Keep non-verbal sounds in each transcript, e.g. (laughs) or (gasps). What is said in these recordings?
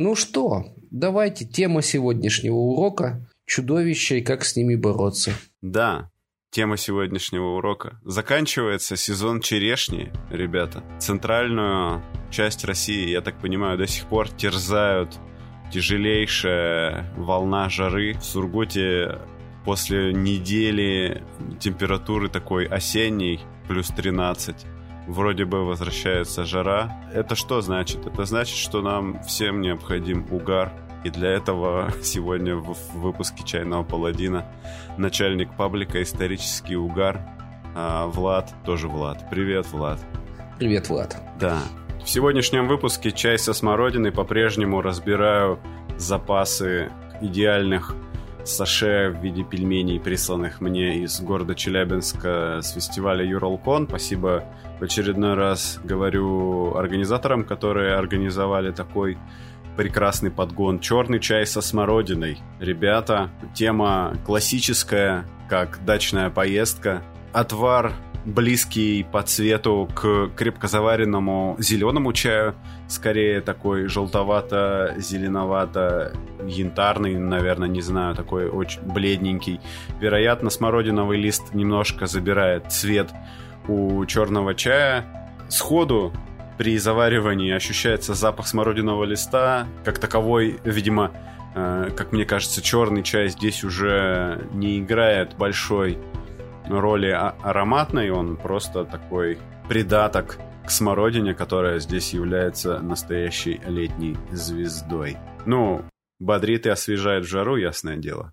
Ну что, давайте тема сегодняшнего урока – чудовища и как с ними бороться. Да, тема сегодняшнего урока. Заканчивается сезон черешни, ребята. Центральную часть России, я так понимаю, до сих пор терзают тяжелейшая волна жары. В Сургуте после недели температуры такой осенней, плюс 13, вроде бы возвращается жара. Это что значит? Это значит, что нам всем необходим угар. И для этого (laughs) сегодня в выпуске «Чайного паладина» начальник паблика «Исторический угар» а, Влад, тоже Влад. Привет, Влад. Привет, Влад. Да. В сегодняшнем выпуске «Чай со смородиной» по-прежнему разбираю запасы идеальных саше в виде пельменей, присланных мне из города Челябинска с фестиваля Юралкон. Спасибо в очередной раз говорю организаторам, которые организовали такой прекрасный подгон. Черный чай со смородиной. Ребята, тема классическая, как дачная поездка. Отвар близкий по цвету к крепкозаваренному зеленому чаю, скорее такой желтовато-зеленовато-янтарный, наверное, не знаю, такой очень бледненький. Вероятно, смородиновый лист немножко забирает цвет у черного чая. Сходу при заваривании ощущается запах смородинового листа. Как таковой, видимо, э, как мне кажется, черный чай здесь уже не играет большой роли а- ароматной, он просто такой придаток к смородине, которая здесь является настоящей летней звездой. Ну, бодрит и освежает в жару, ясное дело.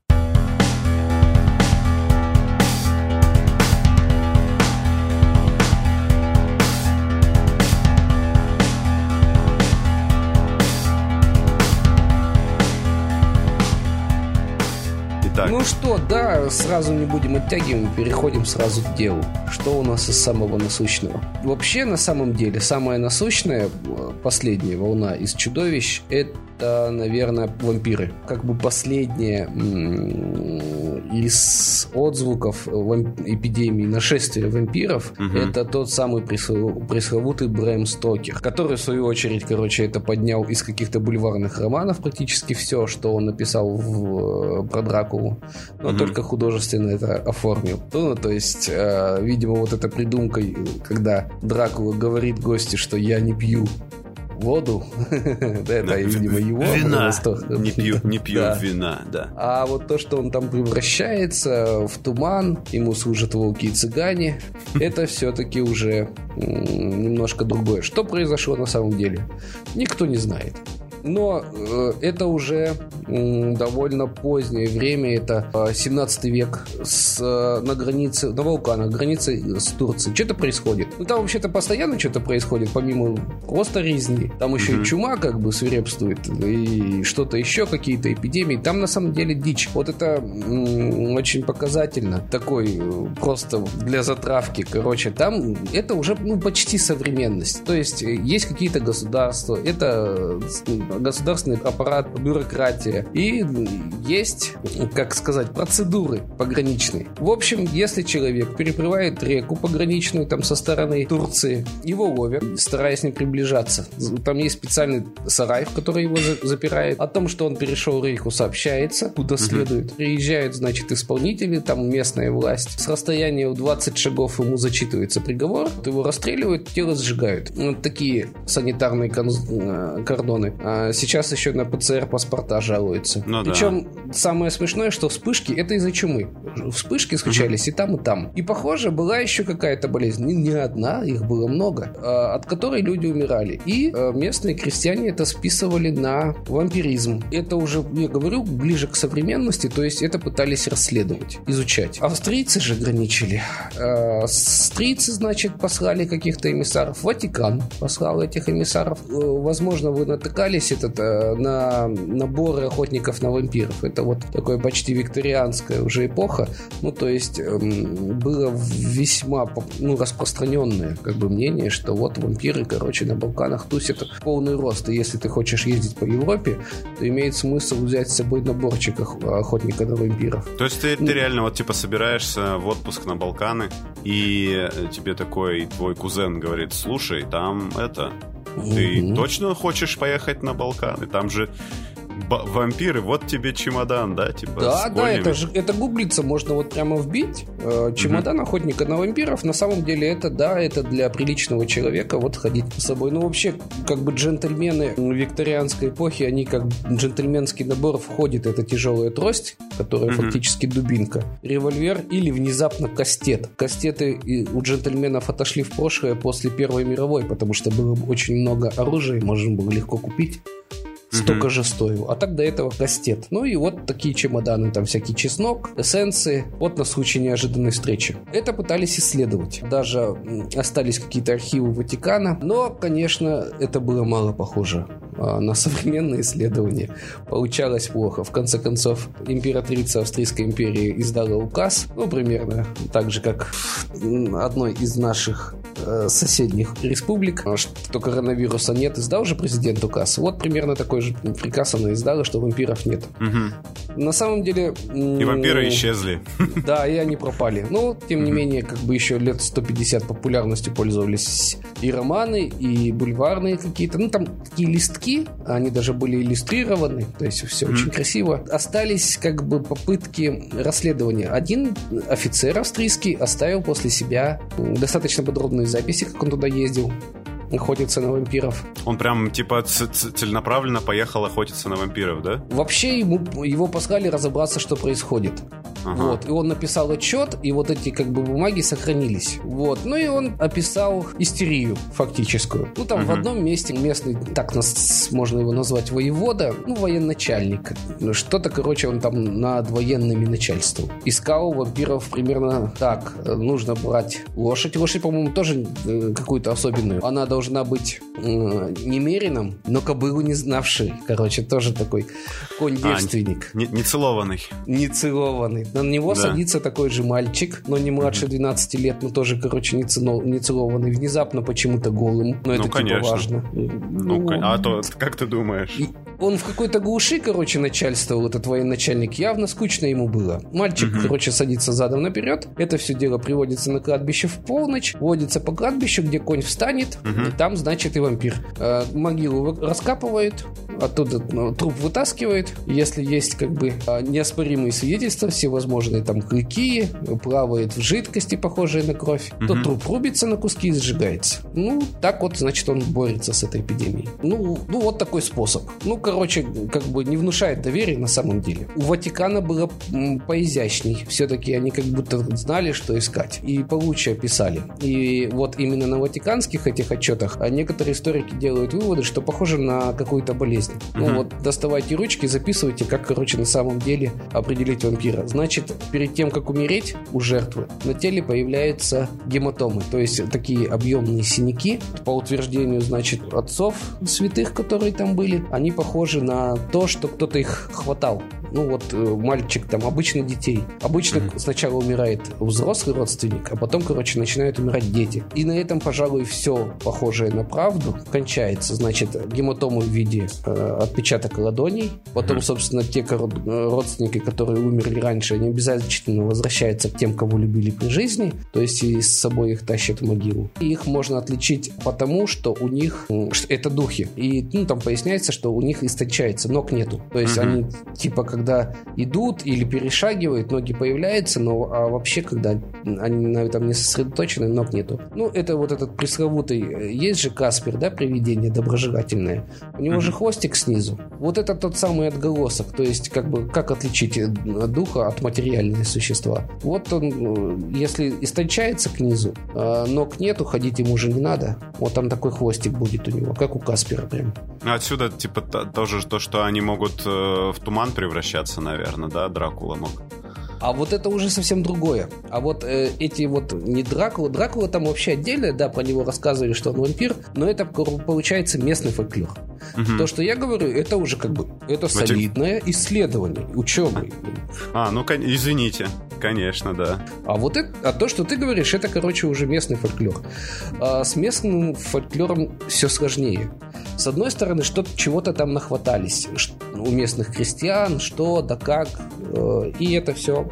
Ну что, да, сразу не будем оттягивать, переходим сразу к делу. Что у нас из самого насущного? Вообще, на самом деле, самая насущная э, последняя волна из чудовищ – это, наверное, вампиры. Как бы последняя из отзвуков эпидемии нашествия вампиров угу. это тот самый пресловутый Брэм Стокер, который, в свою очередь, короче, это поднял из каких-то бульварных романов практически все, что он написал в, э, про Дракулу, но mm-hmm. только художественно это оформил. Ну, то есть, э, видимо, вот эта придумка, когда Дракула говорит гости, что я не пью воду. (laughs) это, видимо, его. Вина. Не пью, не пью вина, да. А вот то, что он там превращается в туман, ему служат волки и цыгане, (laughs) это все-таки уже немножко другое. Что произошло на самом деле? Никто не знает. Но э, это уже э, довольно позднее время, это э, 17 век, с, э, на границе, на Балканах, границе с Турцией. Что-то происходит. Ну, там вообще-то постоянно что-то происходит, помимо просто резни. Там еще mm-hmm. и чума как бы свирепствует, и что-то еще, какие-то эпидемии. Там на самом деле дичь. Вот это м- очень показательно. Такой э, просто для затравки. Короче, там это уже ну, почти современность. То есть есть какие-то государства, это государственный аппарат, бюрократия. И есть, как сказать, процедуры пограничные. В общем, если человек переплывает реку пограничную там со стороны Турции, его ловят, стараясь не приближаться. Там есть специальный сарай, в который его запирает. О том, что он перешел рейху, сообщается, куда следует. Приезжают, значит, исполнители, там местная власть. С расстояния в 20 шагов ему зачитывается приговор, его расстреливают, тело сжигают. Вот такие санитарные э, кордоны. Сейчас еще на ПЦР паспорта жалуются. Ну, Причем да. самое смешное, что вспышки это из-за чумы. Вспышки случались uh-huh. и там, и там. И похоже, была еще какая-то болезнь. Не, не одна, их было много, а, от которой люди умирали. И а, местные крестьяне это списывали на вампиризм. Это уже, я говорю, ближе к современности, то есть это пытались расследовать, изучать. Австрийцы же ограничили. А, австрийцы, значит, послали каких-то эмиссаров. Ватикан послал этих эмиссаров. Э, возможно, вы натыкались этот, э, на наборы охотников на вампиров. Это вот такое почти викторианская уже эпоха. Ну, то есть эм, было весьма ну, распространенное как бы мнение, что вот вампиры, короче, на Балканах тусят полный рост. И если ты хочешь ездить по Европе, то имеет смысл взять с собой наборчик охотника на вампиров. То есть ты, ты реально вот типа собираешься в отпуск на Балканы, и тебе такой твой кузен говорит, слушай, там это, Ты точно хочешь поехать на Балканы? Там же вампиры, вот тебе чемодан, да, типа. Да, да, это же это гуглится, можно вот прямо вбить э, чемодан mm-hmm. охотника на вампиров. На самом деле это да, это для приличного человека вот ходить с собой. Ну вообще, как бы джентльмены викторианской эпохи, они как джентльменский набор входит это тяжелая трость, которая mm-hmm. фактически дубинка, револьвер или внезапно кастет. Кастеты у джентльменов отошли в прошлое после Первой мировой, потому что было очень много оружия, можно было легко купить столько же стоил. А так до этого кастет. Ну и вот такие чемоданы, там всякий чеснок, эссенции, вот на случай неожиданной встречи. Это пытались исследовать. Даже остались какие-то архивы Ватикана, но, конечно, это было мало похоже а, на современные исследования. Получалось плохо. В конце концов, императрица Австрийской империи издала указ, ну, примерно так же, как одной из наших соседних республик, что коронавируса нет, издал же президент указ. Вот примерно такой же приказ она издала, что вампиров нет. Угу. На самом деле... И вампиры исчезли. (laughs) Да, и они пропали. Но, тем не менее, как бы еще лет 150 популярностью пользовались и романы, и бульварные какие-то. Ну, там такие листки, они даже были иллюстрированы, то есть все очень красиво. Остались как бы попытки расследования. Один офицер австрийский оставил после себя достаточно подробные записи, как он туда ездил охотиться на вампиров. Он прям типа целенаправленно поехал охотиться на вампиров, да? Вообще ему, его послали разобраться, что происходит. Ага. Вот. И он написал отчет, и вот эти как бы бумаги сохранились. Вот. Ну и он описал истерию фактическую. Ну там угу. в одном месте местный, так нас можно его назвать, воевода, ну военачальник. Что-то, короче, он там над военными начальством. Искал вампиров примерно так. Нужно брать лошадь. Лошадь, по-моему, тоже э, какую-то особенную. Она должна быть э, немеренным, но кобылу не знавший. Короче, тоже такой конь-девственник. А, не, не целованный. Не целованный. На него да. садится такой же мальчик, но не младше 12 лет, но тоже, короче, не, цино, не целованный. Внезапно почему-то голым. Но ну, это типа конечно. типа важно. Ну, ну, а то, как ты думаешь? Он в какой-то глуши, короче, начальствовал, этот военачальник. Явно скучно ему было. Мальчик, угу. короче, садится задом наперед. Это все дело приводится на кладбище в полночь. Водится по кладбищу, где конь встанет. Угу. И там, значит, и вампир. Э, могилу раскапывает, оттуда ну, труп вытаскивает. Если есть, как бы, а, неоспоримые свидетельства, всевозможные там клыки, плавает в жидкости, похожей на кровь, угу. то труп рубится на куски и сжигается. Ну, так вот, значит, он борется с этой эпидемией. Ну, ну вот такой способ. Ну, короче, как бы не внушает доверия на самом деле. У Ватикана было поизящней. Все-таки они как будто знали, что искать. И получше описали. И вот именно на ватиканских этих отчетах а некоторые историки делают выводы, что похоже на какую-то болезнь. Mm-hmm. Ну вот доставайте ручки, записывайте, как, короче, на самом деле определить вампира. Значит, перед тем, как умереть у жертвы, на теле появляются гематомы, то есть такие объемные синяки. По утверждению, значит, отцов святых, которые там были, они похожи похожи на то, что кто-то их хватал. Ну вот э, мальчик там обычно детей. Обычно mm-hmm. сначала умирает взрослый родственник, а потом, короче, начинают умирать дети. И на этом, пожалуй, все похожее на правду кончается. Значит, гематомы в виде э, отпечаток ладоней. Потом, mm-hmm. собственно, те э, родственники, которые умерли раньше, они обязательно возвращаются к тем, кого любили при жизни. То есть и с собой их тащат в могилу. И их можно отличить потому, что у них что это духи. И ну, там поясняется, что у них истончается, ног нету. То есть угу. они типа когда идут или перешагивают, ноги появляются, но а вообще когда они на этом не сосредоточены, ног нету. Ну, это вот этот пресловутый, э, есть же Каспер, да, привидение доброжелательное. У него же хвостик снизу. Вот это тот самый отголосок. То есть как бы как отличить э, духа от материального существа. Вот он, э, если истончается к низу, а ног нету, ходить ему уже не надо. Вот там такой хвостик будет у него, как у Каспера прям. Отсюда, типа, тоже то, что они могут в туман превращаться, наверное, да, Дракула мог. А вот это уже совсем другое. А вот э, эти вот не Дракула, Дракула там вообще отдельно, да, про него рассказывали, что он вампир, но это получается местный фольклор. Угу. То, что я говорю, это уже как бы это солидное исследование, ученый. А, ну извините, конечно, да. А вот это, а то, что ты говоришь, это, короче, уже местный фольклор. А с местным фольклором все сложнее. С одной стороны, что чего-то там нахватались у местных крестьян, что, да как, э, и это все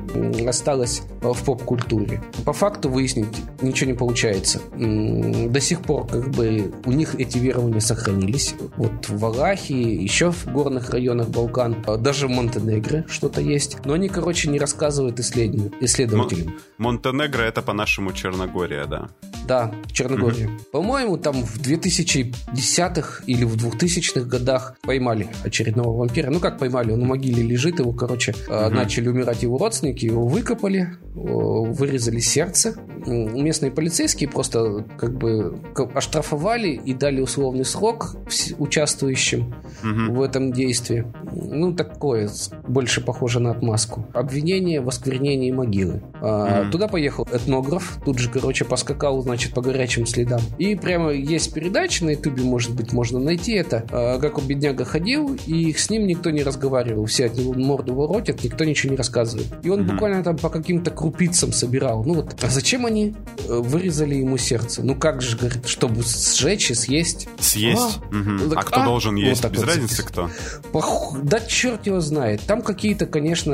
осталось в поп-культуре. По факту выяснить ничего не получается. До сих пор как бы у них эти верования сохранились. Вот в Валахии, еще в горных районах Балкан, а даже в Монтенегро что-то есть. Но они, короче, не рассказывают исследователям. Монтенегро это по-нашему Черногория, да? Да, Черногория. Угу. По-моему, там в 2010-х или в 2000-х годах поймали очередного вампира. Ну, как поймали, он в могиле лежит, его, короче, угу. начали умирать его родственники, его выкопали, вырезали сердце. Местные полицейские просто как бы оштрафовали и дали условный срок участвующим угу. в этом действии. Ну, такое, больше похоже на отмазку. Обвинение в осквернении могилы. Угу. Туда поехал этнограф, тут же, короче, поскакал, значит, по горячим следам. И прямо есть передача на ютубе, может быть, можно найти это, а, как он бедняга ходил, и с ним никто не разговаривал. Все от него морду воротят, никто ничего не рассказывает. И он угу. буквально там по каким-то крупицам собирал. Ну вот, а зачем они э, вырезали ему сердце? Ну как же, говорит, чтобы сжечь и съесть? Съесть? А, угу. так, а кто а? должен есть? Вот Без вот разницы кто? Пох... Да черт его знает. Там какие-то, конечно,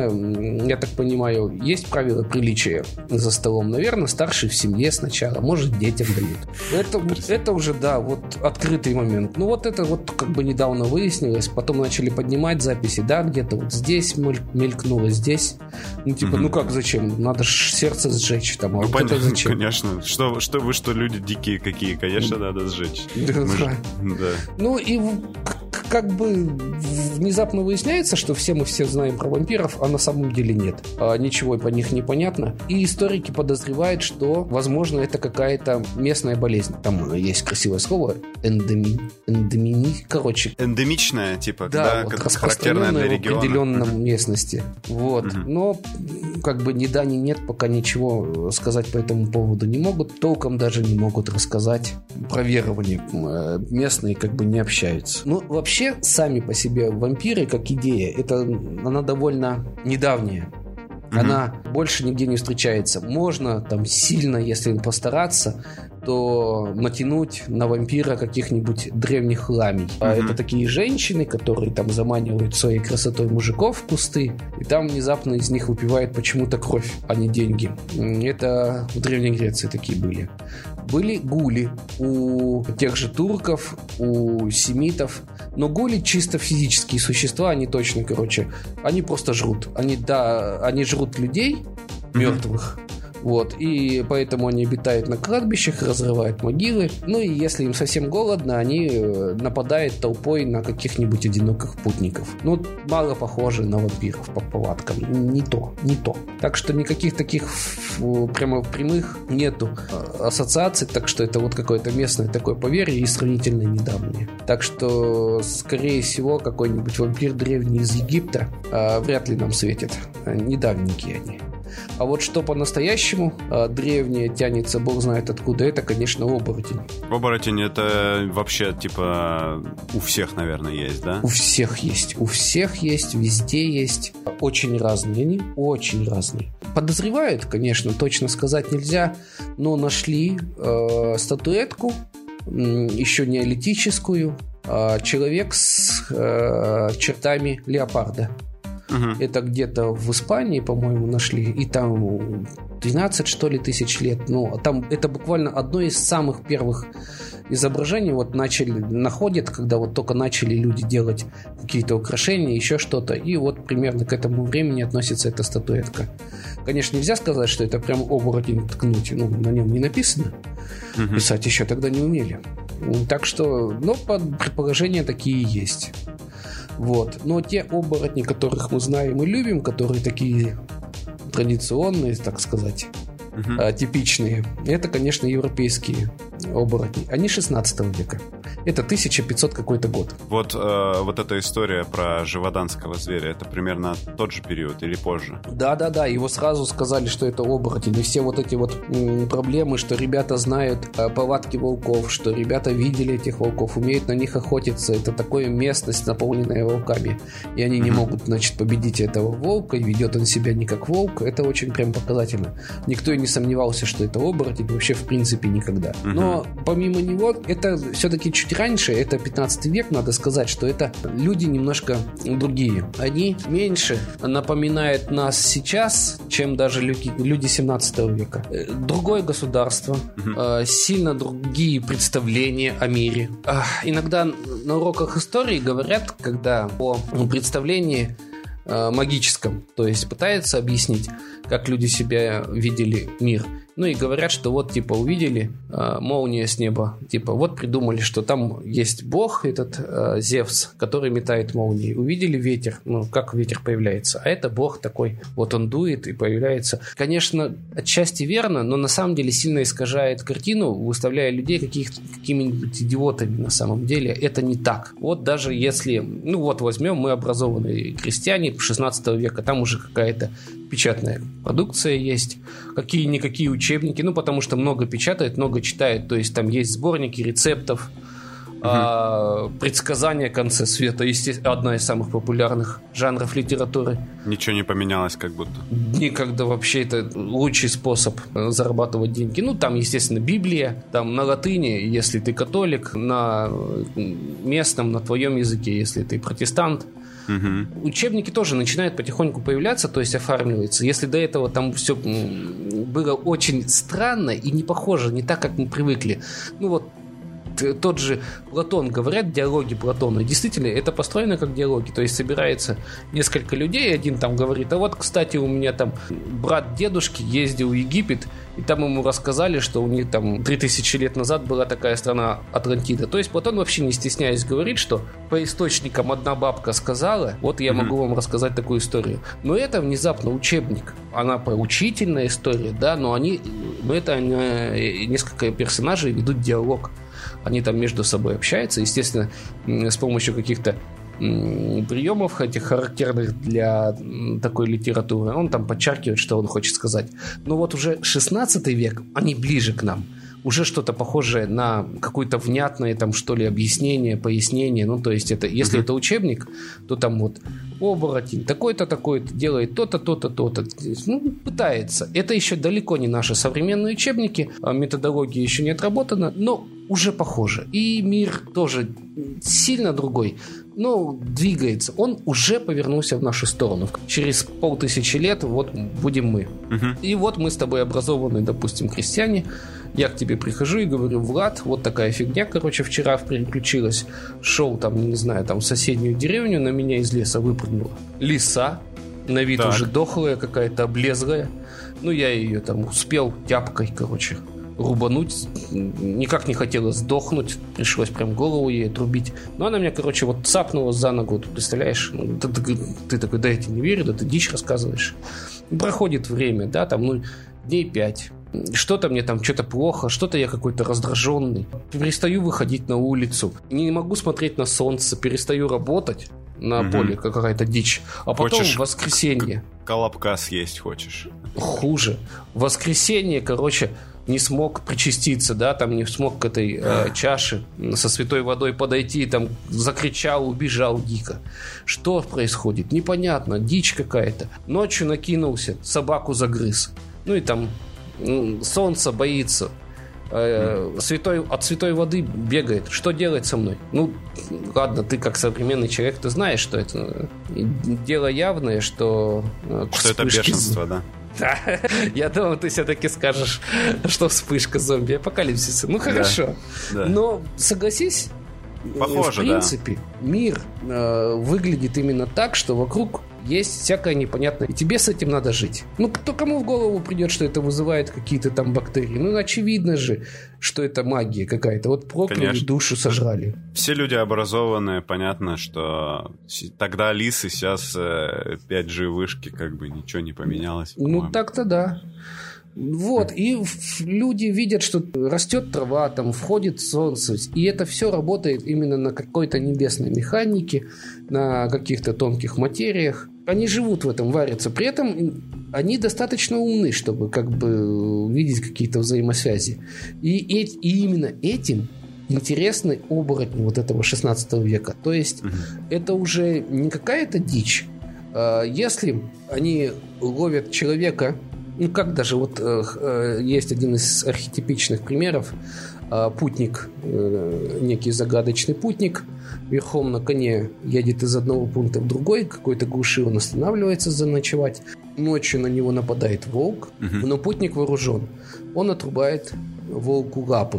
я так понимаю, есть правила приличия за столом. Наверное, старший в семье сначала, может детям дают. Это, это уже, да, вот открытый момент. Ну вот это вот как бы недавно выяснилось. Потом начали поднимать записи, да, где-то вот здесь мелькнуло, здесь. Ну типа, угу. ну как зачем? Надо ж сердце сжечь там. А ну, вот понятно, зачем? конечно. Что, что вы, что люди дикие какие, конечно, надо сжечь. Да. Же, (laughs) да. Ну и как бы внезапно выясняется, что все мы все знаем про вампиров, а на самом деле нет. А, ничего по них не понятно. И историки подозревают, что, возможно, это какая-то местная болезнь. Там есть красивое слово эндеми... эндемини... Короче. Эндемичная, типа, да, да вот распространенная в определенном местности. Вот. Угу. Но как бы ни да, ни нет, пока ничего сказать по этому поводу не могут. Толком даже не могут рассказать про верование. Э, местные как бы не общаются. Ну, вообще, сами по себе вампиры, как идея, это она довольно недавняя. Она mm-hmm. больше нигде не встречается. Можно там сильно, если постараться, то натянуть на вампира каких-нибудь древних ламий. Mm-hmm. А это такие женщины, которые там заманивают своей красотой мужиков в кусты, и там внезапно из них выпивает почему-то кровь, а не деньги. Это в Древней Греции такие были. Были гули у тех же турков, у семитов, но гули чисто физические существа, они точно, короче, они просто жрут. Они, да, они жрут людей мертвых, mm-hmm вот, и поэтому они обитают на кладбищах, разрывают могилы. Ну и если им совсем голодно, они э, нападают толпой на каких-нибудь одиноких путников. Ну, мало похоже на вампиров по повадкам. Не то, не то. Так что никаких таких прямо прямых нету э, ассоциаций, так что это вот какое-то местное такое поверье и сравнительно недавнее. Так что, скорее всего, какой-нибудь вампир древний из Египта а, вряд ли нам светит. Недавненькие они. А вот что по-настоящему а, древнее тянется, бог знает откуда, это, конечно, оборотень. Оборотень это вообще, типа, у всех, наверное, есть, да? У всех есть. У всех есть, везде есть. Очень разные они, очень разные. Подозревают, конечно, точно сказать нельзя, но нашли э, статуэтку, еще неолитическую, э, человек с э, чертами леопарда. Угу. Это где-то в Испании, по-моему, нашли. И там 12, что ли, тысяч лет. Ну, там это буквально одно из самых первых изображений. Вот начали, находят, когда вот только начали люди делать какие-то украшения, еще что-то. И вот примерно к этому времени относится эта статуэтка. Конечно, нельзя сказать, что это прям оборотень ткнуть. Ну, на нем не написано. Угу. Писать еще тогда не умели. Так что, ну, предположения такие есть. Вот. Но те оборотни, которых мы знаем и любим, которые такие традиционные, так сказать, угу. типичные, это, конечно, европейские оборотни. Они 16 века. Это 1500 какой-то год. Вот, э, вот эта история про живоданского зверя, это примерно тот же период или позже? Да-да-да, его сразу сказали, что это оборотень. И все вот эти вот м, проблемы, что ребята знают э, повадки волков, что ребята видели этих волков, умеют на них охотиться. Это такая местность, наполненная волками. И они mm-hmm. не могут, значит, победить этого волка, и ведет он себя не как волк. Это очень прям показательно. Никто и не сомневался, что это оборотень вообще в принципе никогда. Mm-hmm. Но помимо него, это все-таки чуть раньше, это 15 век, надо сказать, что это люди немножко другие. Они меньше напоминают нас сейчас, чем даже люди, люди 17 века. Э, другое государство, угу. сильно другие представления о мире. Иногда на уроках истории говорят, когда о представлении э, магическом, то есть пытается объяснить, как люди себя видели мир. Ну и говорят, что вот типа увидели э, молния с неба, типа вот придумали, что там есть бог этот э, Зевс, который метает молнии. Увидели ветер, ну как ветер появляется, а это бог такой, вот он дует и появляется. Конечно, отчасти верно, но на самом деле сильно искажает картину, выставляя людей каких какими-нибудь идиотами на самом деле. Это не так. Вот даже если, ну вот возьмем мы образованные крестьяне 16 века, там уже какая-то печатная продукция есть, какие-никакие учебники, ну, потому что много печатает, много читает, то есть там есть сборники рецептов, угу. а, предсказания конца света, естественно, одна из самых популярных жанров литературы. Ничего не поменялось как будто. Никогда вообще это лучший способ э, зарабатывать деньги. Ну, там, естественно, Библия, там на латыни, если ты католик, на местном, на твоем языке, если ты протестант. Угу. Учебники тоже начинают потихоньку появляться, то есть оформливаются. Если до этого там все было очень странно и не похоже, не так, как мы привыкли. Ну вот тот же Платон, говорят диалоги Платона, действительно, это построено как диалоги, то есть собирается несколько людей, один там говорит, а вот, кстати, у меня там брат дедушки ездил в Египет, и там ему рассказали, что у них там 3000 лет назад была такая страна Атлантида. То есть Платон вообще не стесняясь говорит, что по источникам одна бабка сказала, вот я mm-hmm. могу вам рассказать такую историю. Но это внезапно учебник. Она поучительная история, да, но они, но это э, несколько персонажей ведут диалог они там между собой общаются, естественно, с помощью каких-то приемов этих характерных для такой литературы. Он там подчеркивает, что он хочет сказать. Но вот уже 16 век, они ближе к нам. Уже что-то похожее на какое-то внятное там что ли объяснение, пояснение. Ну то есть это, если это учебник, то там вот оборотень, такой-то, такой-то, делает то-то, то-то, то-то. Ну, пытается. Это еще далеко не наши современные учебники, а методология еще не отработана, но уже похоже. И мир тоже сильно другой, но двигается. Он уже повернулся в нашу сторону. Через полтысячи лет вот будем мы. Угу. И вот мы с тобой образованные, допустим, крестьяне. Я к тебе прихожу и говорю, Влад, вот такая фигня, короче, вчера переключилась. Шел там, не знаю, там в соседнюю деревню, на меня из леса выпрыгнула лиса, на вид так. уже дохлая, какая-то облезлая. Ну, я ее там успел тяпкой, короче, рубануть. Никак не хотела сдохнуть. Пришлось прям голову ей отрубить. Но она меня, короче, вот цапнула за ногу. Ты представляешь? Ну, ты, ты, ты такой, да я тебе не верю, да ты дичь рассказываешь. Проходит время, да, там, ну, дней пять. Что-то мне там что-то плохо, что-то я какой-то раздраженный. Перестаю выходить на улицу. Не могу смотреть на солнце, перестаю работать на угу. поле, какая-то дичь. А потом хочешь воскресенье... Колобка съесть хочешь. Хуже. Воскресенье, короче, не смог причаститься, да, там не смог к этой э, чаше со святой водой подойти, там закричал, убежал дико. Что происходит? Непонятно, дичь какая-то. Ночью накинулся, собаку загрыз. Ну и там солнце боится, э, святой, от святой воды бегает. Что делать со мной? Ну, ладно, ты как современный человек, ты знаешь, что это дело явное, что... Э, что это бешенство, да. Да, я думал, ты все-таки скажешь, что вспышка зомби-апокалипсиса. Ну хорошо. Да, да. Но согласись, Похоже, в принципе, да. мир э, выглядит именно так, что вокруг есть всякое непонятное. И тебе с этим надо жить. Ну, кто кому в голову придет, что это вызывает какие-то там бактерии? Ну, очевидно же, что это магия какая-то. Вот прокляли, Конечно. душу сожрали. Все люди образованные, понятно, что тогда лисы, сейчас 5G э, вышки, как бы ничего не поменялось. Ну, так-то да. Вот, и люди видят, что растет трава, там входит солнце, и это все работает именно на какой-то небесной механике, на каких-то тонких материях. Они живут в этом, варятся. При этом они достаточно умны, чтобы как бы видеть какие-то взаимосвязи. И, и, и именно этим интересны оборотни вот этого 16 века. То есть угу. это уже не какая-то дичь. А если они ловят человека ну как даже вот э, э, есть один из архетипичных примеров. а путник, э, некий загадочный путник, верхом на коне едет из одного пункта в другой, какой-то глуши он останавливается заночевать. Ночью на него нападает волк, угу. но путник вооружен. Он отрубает волку лапы.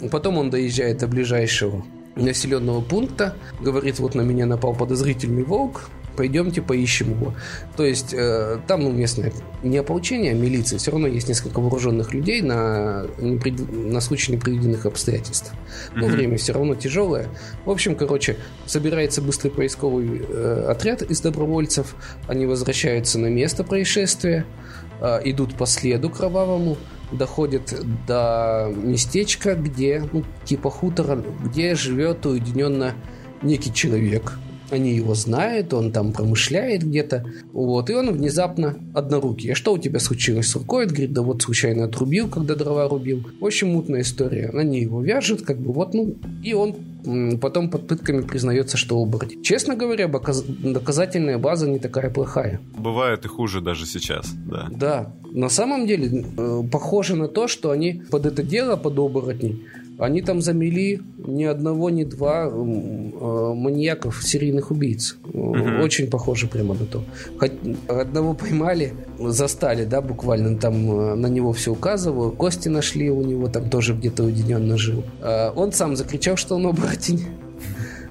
Угу. Потом он доезжает до ближайшего населенного пункта, говорит, вот на меня напал подозрительный волк, пойдемте поищем его. То есть э, там ну, местное не ополчение, а милиция. Все равно есть несколько вооруженных людей на, на случай непредвиденных обстоятельств. Но mm-hmm. время все равно тяжелое. В общем, короче, собирается быстрый поисковый э, отряд из добровольцев. Они возвращаются на место происшествия, э, идут по следу кровавому, доходят до местечка, где, ну, типа хутора, где живет уединенно некий человек – они его знают, он там промышляет где-то. Вот, и он внезапно однорукий. А что у тебя случилось с рукой? Он говорит, да вот случайно отрубил, когда дрова рубил. Общем, мутная история. Они его вяжут, как бы вот, ну, и он потом под пытками признается, что оборотень. Честно говоря, доказательная база не такая плохая. Бывает и хуже даже сейчас, да. Да. На самом деле, э, похоже на то, что они под это дело, под оборотней, они там замели ни одного, ни два э, маньяков, серийных убийц. Угу. Очень похоже прямо на то. Хоть одного поймали, застали, да, буквально там э, на него все указываю. Кости нашли у него, там тоже где-то уединенно жил. Он сам закричал, что он оборотень.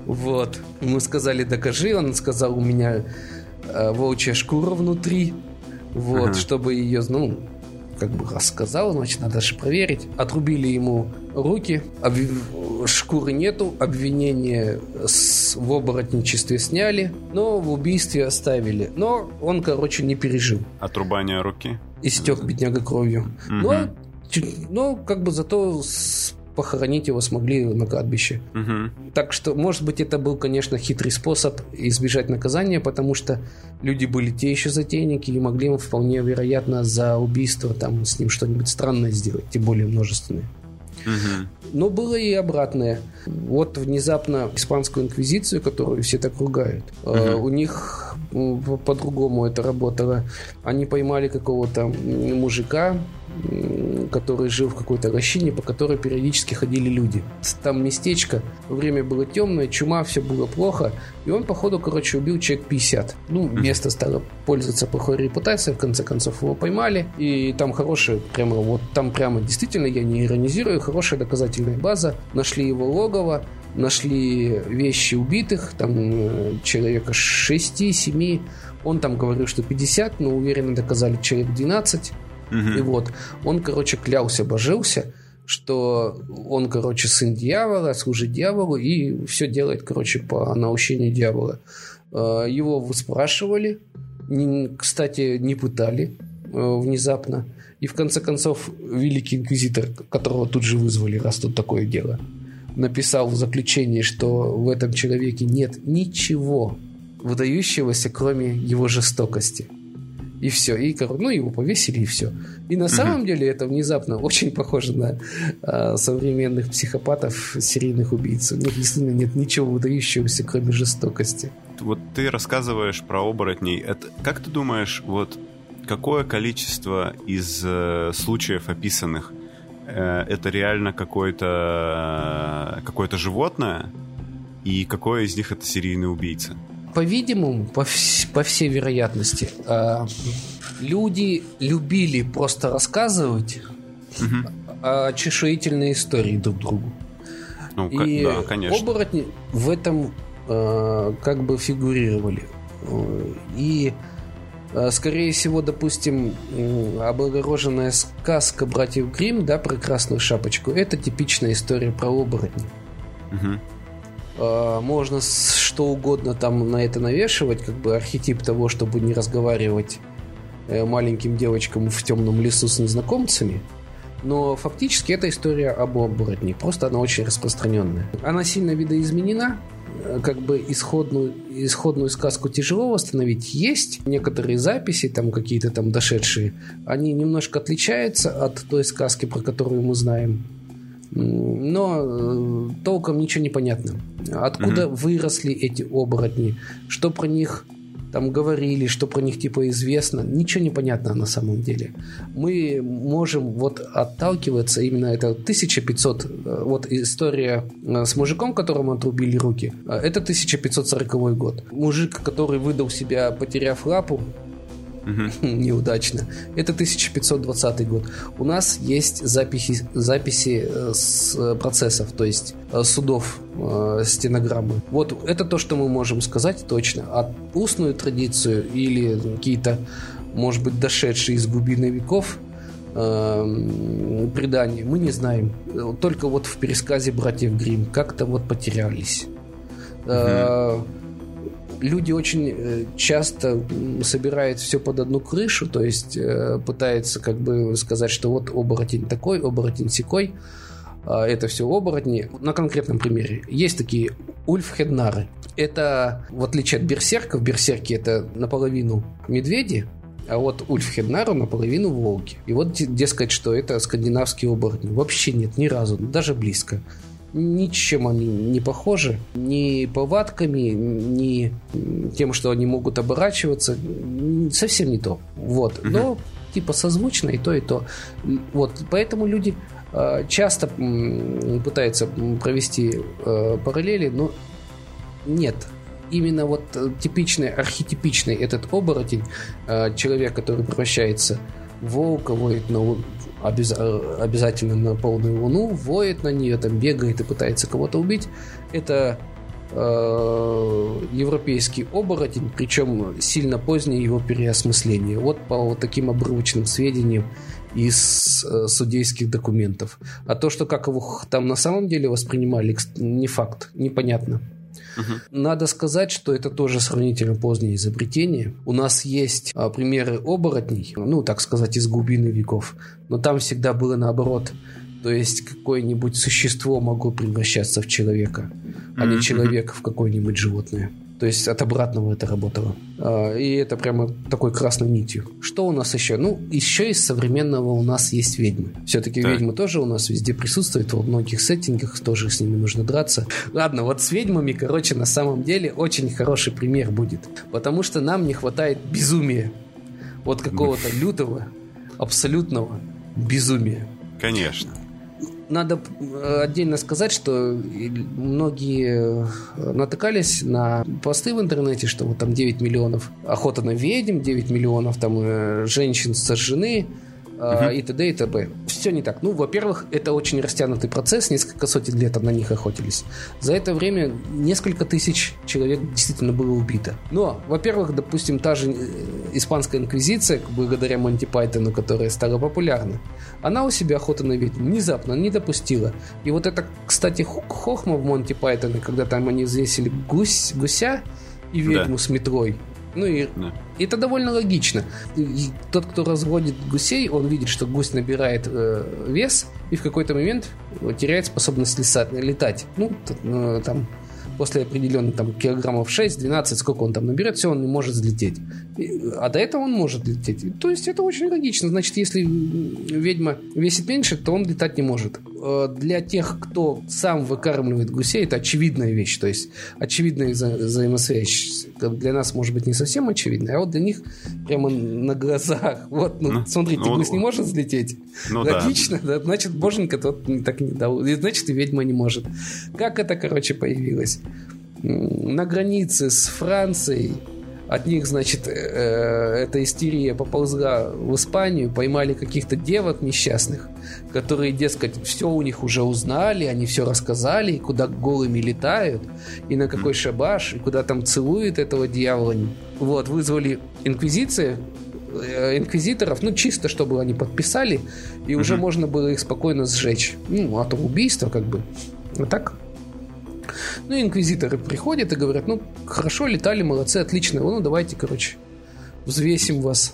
Вот. Мы сказали, докажи. Он сказал, у меня волчья шкура внутри. Вот, чтобы ее, ну, как бы рассказал, значит, надо же проверить. Отрубили ему руки, об... шкуры нету, обвинение с... в оборотничестве сняли, но в убийстве оставили. Но он, короче, не пережил. Отрубание руки? Истек бедняга кровью. Угу. Но, но как бы зато похоронить его смогли на кладбище. Угу. Так что, может быть, это был, конечно, хитрый способ избежать наказания, потому что люди были те еще затейники и могли вполне вероятно за убийство там с ним что-нибудь странное сделать, тем более множественное. Угу. Но было и обратное. Вот внезапно испанскую инквизицию, которую все так ругают, угу. у них по-другому это работало. Они поймали какого-то мужика, который жил в какой-то лощине, по которой периодически ходили люди. Там местечко, время было темное, чума, все было плохо, и он, походу, короче, убил человек 50. Ну, место стало пользоваться плохой репутацией, в конце концов его поймали, и там хорошая, прямо вот там прямо действительно, я не иронизирую, хорошая доказательная база, нашли его логово, нашли вещи убитых, там э, человека 6-7, он там говорил, что 50, но уверенно доказали человек 12. Угу. И вот, он, короче, клялся, божился, что он, короче, сын дьявола, служит дьяволу и все делает, короче, по наущению дьявола. Э, его выспрашивали, кстати, не пытали э, внезапно. И в конце концов, великий инквизитор, которого тут же вызвали, раз тут такое дело, написал в заключении, что в этом человеке нет ничего выдающегося, кроме его жестокости. И все. И, ну, его повесили, и все. И на самом деле это внезапно очень похоже на э, современных психопатов, серийных убийц. У них действительно нет ничего выдающегося, кроме жестокости. Вот ты рассказываешь про оборотней. Это, как ты думаешь, вот какое количество из э, случаев описанных э, это реально какое-то э, какое-то животное, и какое из них это серийный убийца? По-видимому, по, вс- по всей вероятности, э, люди любили просто рассказывать угу. э, чешуительные истории друг другу. Ну, и да, конечно. оборотни в этом э, как бы фигурировали. И, скорее всего, допустим, облагороженная сказка братьев Грим, да, про красную шапочку, это типичная история про оборотни. Угу. Э, можно что угодно там на это навешивать, как бы архетип того, чтобы не разговаривать э, маленьким девочкам в темном лесу с незнакомцами. Но фактически это история об оборотне. Просто она очень распространенная. Она сильно видоизменена. Э, как бы исходную, исходную сказку тяжело восстановить. Есть некоторые записи, там какие-то там дошедшие. Они немножко отличаются от той сказки, про которую мы знаем но э, толком ничего не понятно. Откуда угу. выросли эти оборотни, что про них там говорили, что про них типа известно, ничего не понятно на самом деле. Мы можем вот отталкиваться именно это 1500, э, вот история э, с мужиком, которому отрубили руки, это 1540 год. Мужик, который выдал себя, потеряв лапу, угу. (laughs) неудачно. Это 1520 год. У нас есть записи, записи э, с э, процессов, то есть э, судов, стенограммы. Вот это то, что мы можем сказать точно. А устную традицию или какие-то, может быть, дошедшие из глубины веков предания мы не знаем. Только вот в пересказе братьев Грим как-то вот потерялись. Угу люди очень э, часто собирают все под одну крышу, то есть э, пытаются как бы сказать, что вот оборотень такой, оборотень секой, а это все оборотни. На конкретном примере. Есть такие ульфхеднары. Это, в отличие от берсерков, берсерки это наполовину медведи, а вот Ульфхеднару наполовину волки. И вот, дескать, что это скандинавские оборотни. Вообще нет, ни разу, даже близко ничем они не похожи. Ни повадками, ни тем, что они могут оборачиваться. Совсем не то. Вот. Но типа созвучно и то, и то. Вот. Поэтому люди э, часто пытаются провести э, параллели, но нет. Именно вот типичный, архетипичный этот оборотень, э, человек, который превращается в волка, воет на обяз... обязательно на полную луну, воет на нее, там бегает и пытается кого-то убить. Это э, европейский оборотень, причем сильно позднее его переосмысление. Вот по вот таким обрывочным сведениям из э, судейских документов. А то, что как его там на самом деле воспринимали, не факт, непонятно. Угу. Надо сказать, что это тоже сравнительно позднее изобретение. У нас есть а, примеры оборотней, ну, так сказать, из глубины веков, но там всегда было наоборот. То есть какое-нибудь существо могло превращаться в человека, а не человек в какое-нибудь животное. То есть от обратного это работало. А, и это прямо такой красной нитью. Что у нас еще? Ну, еще из современного у нас есть ведьмы. Все-таки да. ведьмы тоже у нас везде присутствуют, во многих сеттингах тоже с ними нужно драться. Ладно, вот с ведьмами, короче, на самом деле очень хороший пример будет. Потому что нам не хватает безумия. Вот какого-то лютого, абсолютного безумия. Конечно надо э, отдельно сказать, что многие э, натыкались на посты в интернете, что вот там 9 миллионов охота на ведьм, 9 миллионов там э, женщин сожжены, uh-huh. и т.д. и т.п. Все не так. Ну, во-первых, это очень растянутый процесс, несколько сотен лет на них охотились. За это время несколько тысяч человек действительно было убито. Но, во-первых, допустим, та же испанская инквизиция, благодаря Монти Пайтону, которая стала популярна, она у себя охоту на ведьм внезапно не допустила. И вот это, кстати, хохма в Монти Пайтоне, когда там они взвесили гусь, гуся и ведьму да. с метрой. Ну и да. это довольно логично. И тот, кто разводит гусей, он видит, что гусь набирает э, вес и в какой-то момент теряет способность летать. летать. Ну, э, там после определенных там, килограммов 6-12, сколько он там наберет, все, он не может взлететь. А до этого он может лететь. То есть это очень логично. Значит, если ведьма весит меньше, то он летать не может. Э, для тех, кто сам выкармливает гусей, это очевидная вещь. То есть очевидная вза- взаимосвязь. Для нас, может быть, не совсем очевидная, а вот для них прямо на глазах. Вот, ну, ну смотрите, ну, гусь не может взлететь. Ну, Логично, да. да. Значит, боженька тот так не дал. И значит, и ведьма не может. Как это, короче, появилось? На границе с Францией от них, значит, э, эта истерия поползла в Испанию, поймали каких-то девок несчастных, которые, дескать, все у них уже узнали, они все рассказали, и куда голыми летают, и на какой шабаш, и куда там целуют этого дьявола. Вот, вызвали инквизицию, э, инквизиторов, ну, чисто, чтобы они подписали, и уже можно было их спокойно сжечь. Ну, а то убийство, как бы. Вот так ну, инквизиторы приходят и говорят, ну, хорошо, летали, молодцы, отлично, ну, давайте, короче, взвесим вас.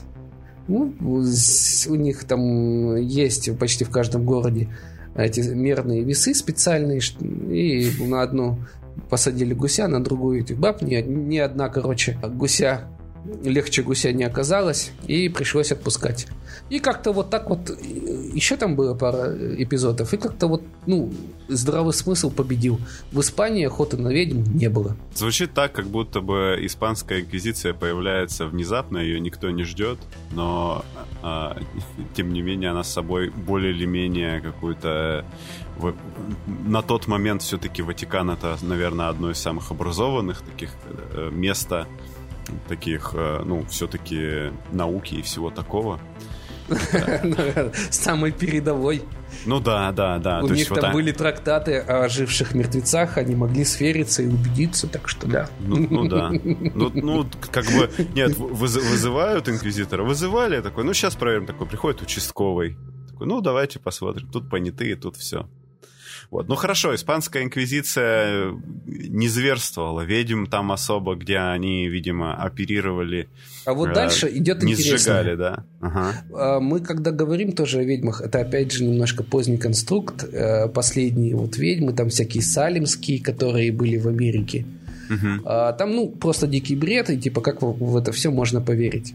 Ну, у них там есть почти в каждом городе эти мерные весы специальные, и на одну посадили гуся, на другую этих баб, ни, ни одна, короче, гуся легче гуся не оказалось, и пришлось отпускать. И как-то вот так вот, еще там было пара эпизодов, и как-то вот, ну, здравый смысл победил. В Испании охоты на ведьм не было. Звучит так, как будто бы испанская инквизиция появляется внезапно, ее никто не ждет, но а, (laughs) тем не менее она с собой более или менее какую-то на тот момент все-таки Ватикан это, наверное, одно из самых образованных таких э, места, таких, э, ну, все-таки науки и всего такого. (laughs) Самый передовой. Ну да, да, да. У них там были трактаты о живших мертвецах, они могли свериться и убедиться, так что да. Ну, ну да. Ну, ну, как бы, нет, вызывают инквизитора. Вызывали такой, ну сейчас проверим. Такой, приходит участковый. Такой, ну давайте посмотрим. Тут понятые, тут все. Вот. Ну хорошо, испанская инквизиция не зверствовала. Ведьм там особо, где они, видимо, оперировали. А вот э, дальше идет не интересно. Не сжигали, да. Ага. А, мы, когда говорим тоже о ведьмах, это опять же немножко поздний конструкт. Э, последние вот ведьмы, там всякие салимские, которые были в Америке. Угу. Там, ну, просто дикий бред, и типа как в это все можно поверить.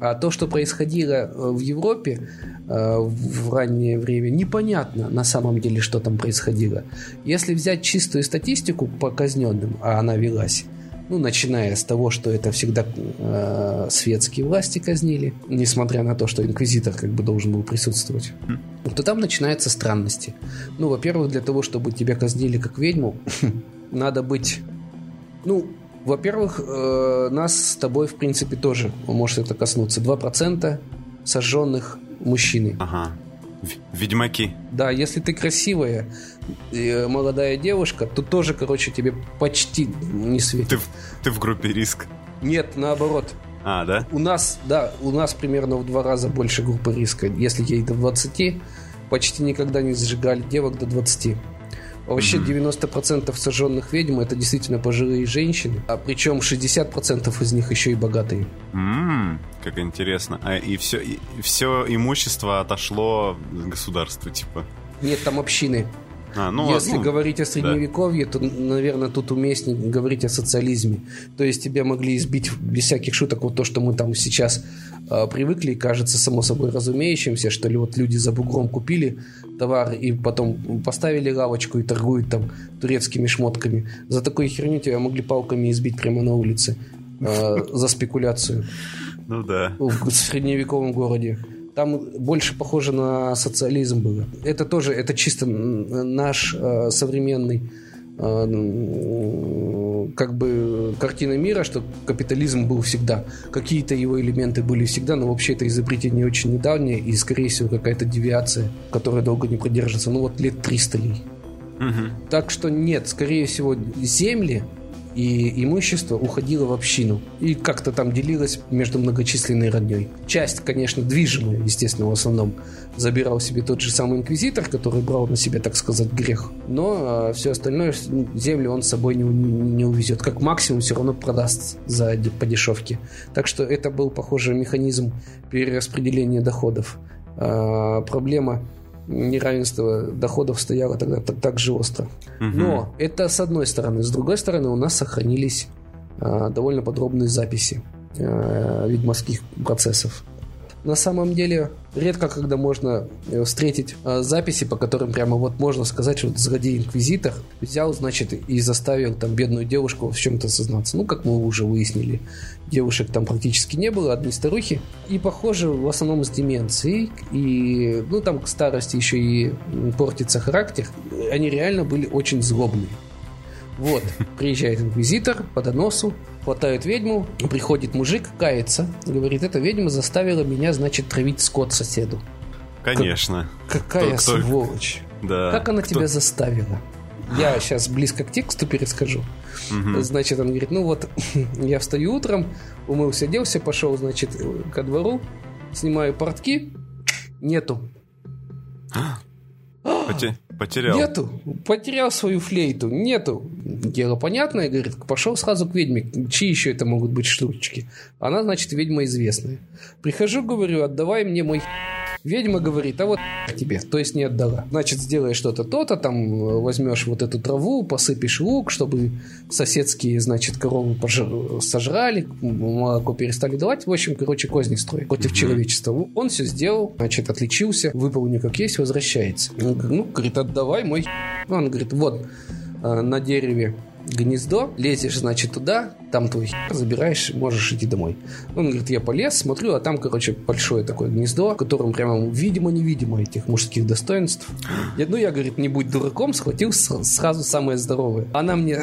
А то, что происходило э, в Европе э, в раннее время, непонятно на самом деле, что там происходило. Если взять чистую статистику по казненным, а она велась, ну, начиная с того, что это всегда э, светские власти казнили, несмотря на то, что инквизитор как бы должен был присутствовать, mm. то там начинаются странности. Ну, во-первых, для того, чтобы тебя казнили как ведьму, (laughs) надо быть, ну, во-первых, э, нас с тобой, в принципе, тоже может это коснуться. 2% сожженных мужчины. Ага. Ведьмаки. Да, если ты красивая э, молодая девушка, то тоже, короче, тебе почти не светит. Ты, ты в группе риск. Нет, наоборот. А, да? У нас, да, у нас примерно в два раза больше группы риска. Если ей до 20, почти никогда не зажигали девок до 20. Вообще mm-hmm. 90% сожженных ведьм это действительно пожилые женщины, а причем 60% из них еще и богатые. Mm, как интересно. А и все, и все имущество отошло государству, типа? Нет, там общины. А, ну, Если ну, говорить о средневековье, да. то, наверное, тут уместнее говорить о социализме. То есть тебя могли избить без всяких шуток вот то, что мы там сейчас э, привыкли, кажется само собой разумеющимся, что ли вот люди за бугром купили товар и потом поставили лавочку и торгуют там турецкими шмотками. За такую херню тебя могли палками избить прямо на улице э, за спекуляцию. Ну да. В средневековом городе. Там больше похоже на социализм было. Это тоже, это чисто наш э, современный э, как бы картина мира, что капитализм был всегда. Какие-то его элементы были всегда, но вообще это изобретение очень недавнее и, скорее всего, какая-то девиация, которая долго не продержится. Ну вот лет 300 ей. Угу. Так что нет, скорее всего, земли и имущество уходило в общину и как-то там делилось между многочисленной родней. Часть, конечно, движимая, естественно, в основном забирал себе тот же самый инквизитор, который брал на себя, так сказать, грех. Но а, все остальное, землю он с собой не, не увезет. Как максимум все равно продаст за, по дешевке. Так что это был, похоже, механизм перераспределения доходов. А, проблема неравенство доходов стояло тогда так, так же остро. Угу. Но это с одной стороны. С другой стороны, у нас сохранились а, довольно подробные записи а, ведьмовских процессов. На самом деле, редко когда можно э, встретить э, записи, по которым прямо вот можно сказать, что злодей инквизитор взял, значит, и заставил там бедную девушку в чем-то сознаться. Ну, как мы уже выяснили, девушек там практически не было, одни старухи. И, похоже, в основном с деменцией. И, ну, там к старости еще и портится характер. Они реально были очень злобные. Вот, приезжает инквизитор по доносу, хватают ведьму, приходит мужик, кается, говорит, эта ведьма заставила меня, значит, травить скот соседу. Конечно. Как, какая кто, сволочь. Да. Как она кто... тебя заставила? Я сейчас близко к тексту перескажу. Угу. Значит, он говорит, ну вот, (laughs) я встаю утром, умылся, оделся, пошел, значит, ко двору, снимаю портки, нету. (gasps) Потерял. Нету. Потерял свою флейту. Нету. Дело понятное, говорит, пошел сразу к ведьме. Чьи еще это могут быть штучки? Она, значит, ведьма известная. Прихожу, говорю, отдавай мне мой Ведьма говорит, а вот тебе, то есть не отдала. Значит, сделай что-то то-то, там э, возьмешь вот эту траву, посыпешь лук, чтобы соседские, значит, коровы пожр... сожрали, молоко перестали давать. В общем, короче, козни строит против mm-hmm. человечества. Он все сделал, значит, отличился, выполнил как есть, возвращается. Ну, говорит, отдавай мой... Он говорит, вот, э, на дереве гнездо, лезешь, значит, туда, там твой хер, забираешь, можешь идти домой. Он говорит, я полез, смотрю, а там, короче, большое такое гнездо, в котором прямо видимо-невидимо этих мужских достоинств. Я, ну, я, говорит, не будь дураком, схватил сразу самое здоровое. Она мне,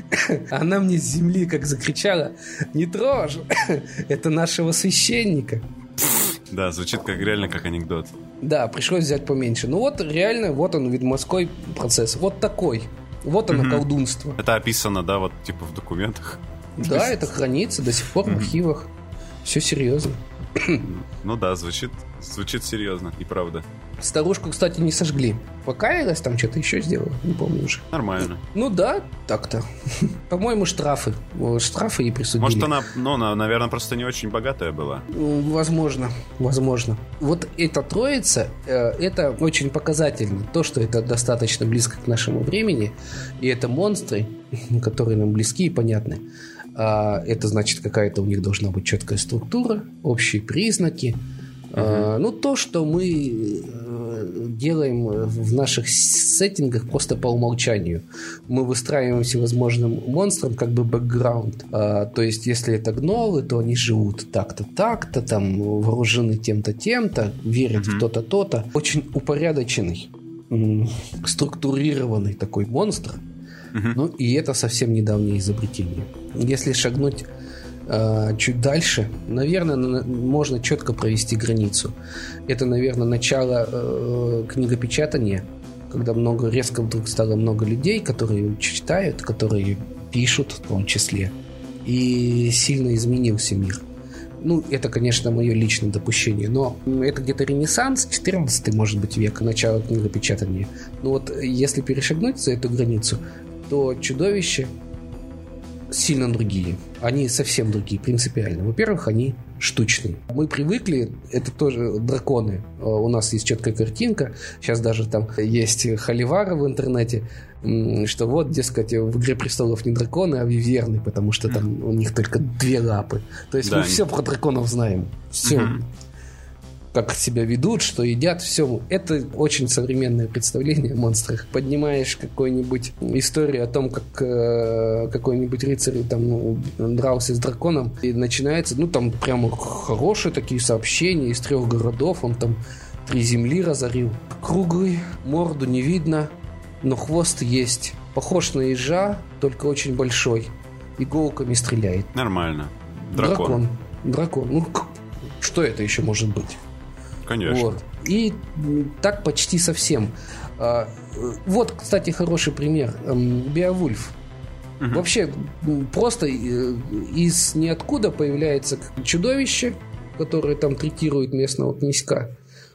(laughs) она мне с земли как закричала, не трожь, (laughs) это нашего священника. Да, звучит как реально как анекдот. Да, пришлось взять поменьше. Ну вот реально, вот он, ведьмовской процесс. Вот такой. Вот оно, колдунство. Это описано, да, вот типа в документах. Да, это хранится до сих пор в архивах. Все серьезно. Ну да, звучит, звучит серьезно и правда. Старушку, кстати, не сожгли. Покаялась, там что-то еще сделала, не помню уже. Нормально. Ну да, так-то. (laughs) По-моему, штрафы. Штрафы ей присудили. Может, она, ну, она, наверное, просто не очень богатая была. Возможно, возможно. Вот эта троица, э, это очень показательно. То, что это достаточно близко к нашему времени, и это монстры, (laughs) которые нам близки и понятны. А это значит, какая-то у них должна быть четкая структура, общие признаки, Uh-huh. Ну, то, что мы э, делаем в наших сеттингах просто по умолчанию. Мы выстраиваем всевозможным монстрам как бы бэкграунд. А, то есть, если это гнолы, то они живут так-то, так-то, там вооружены тем-то, тем-то, верят uh-huh. в то-то, то-то. Очень упорядоченный, структурированный такой монстр. Uh-huh. Ну, и это совсем недавнее изобретение. Если шагнуть а, чуть дальше, наверное, можно четко провести границу. Это, наверное, начало э, книгопечатания, когда много резко вдруг стало много людей, которые читают, которые пишут в том числе, и сильно изменился мир. Ну, это, конечно, мое личное допущение, но это где-то Ренессанс, 14 может быть, век, начало книгопечатания. Ну вот, если перешагнуть за эту границу, то чудовище сильно другие. Они совсем другие, принципиально. Во-первых, они штучные. Мы привыкли, это тоже драконы. Э, у нас есть четкая картинка. Сейчас даже там есть холивары в интернете, что вот, дескать, в «Игре престолов» не драконы, а виверны, потому что там у них только две лапы. То есть да, мы они... все про драконов знаем. Все. Угу как себя ведут, что едят, все. Это очень современное представление о монстрах. Поднимаешь какую-нибудь историю о том, как э, какой-нибудь рыцарь там ну, дрался с драконом, и начинается, ну там прямо хорошие такие сообщения из трех городов, он там три земли разорил. Круглый, морду не видно, но хвост есть. Похож на ежа, только очень большой. Иголками стреляет. Нормально. Дракон. Дракон. Дракон. Ну, что это еще может быть? Конечно. Вот. И так почти совсем. А, вот, кстати, хороший пример. Биовульф. Угу. Вообще, просто э, из ниоткуда появляется чудовище, которое там третирует местного князька.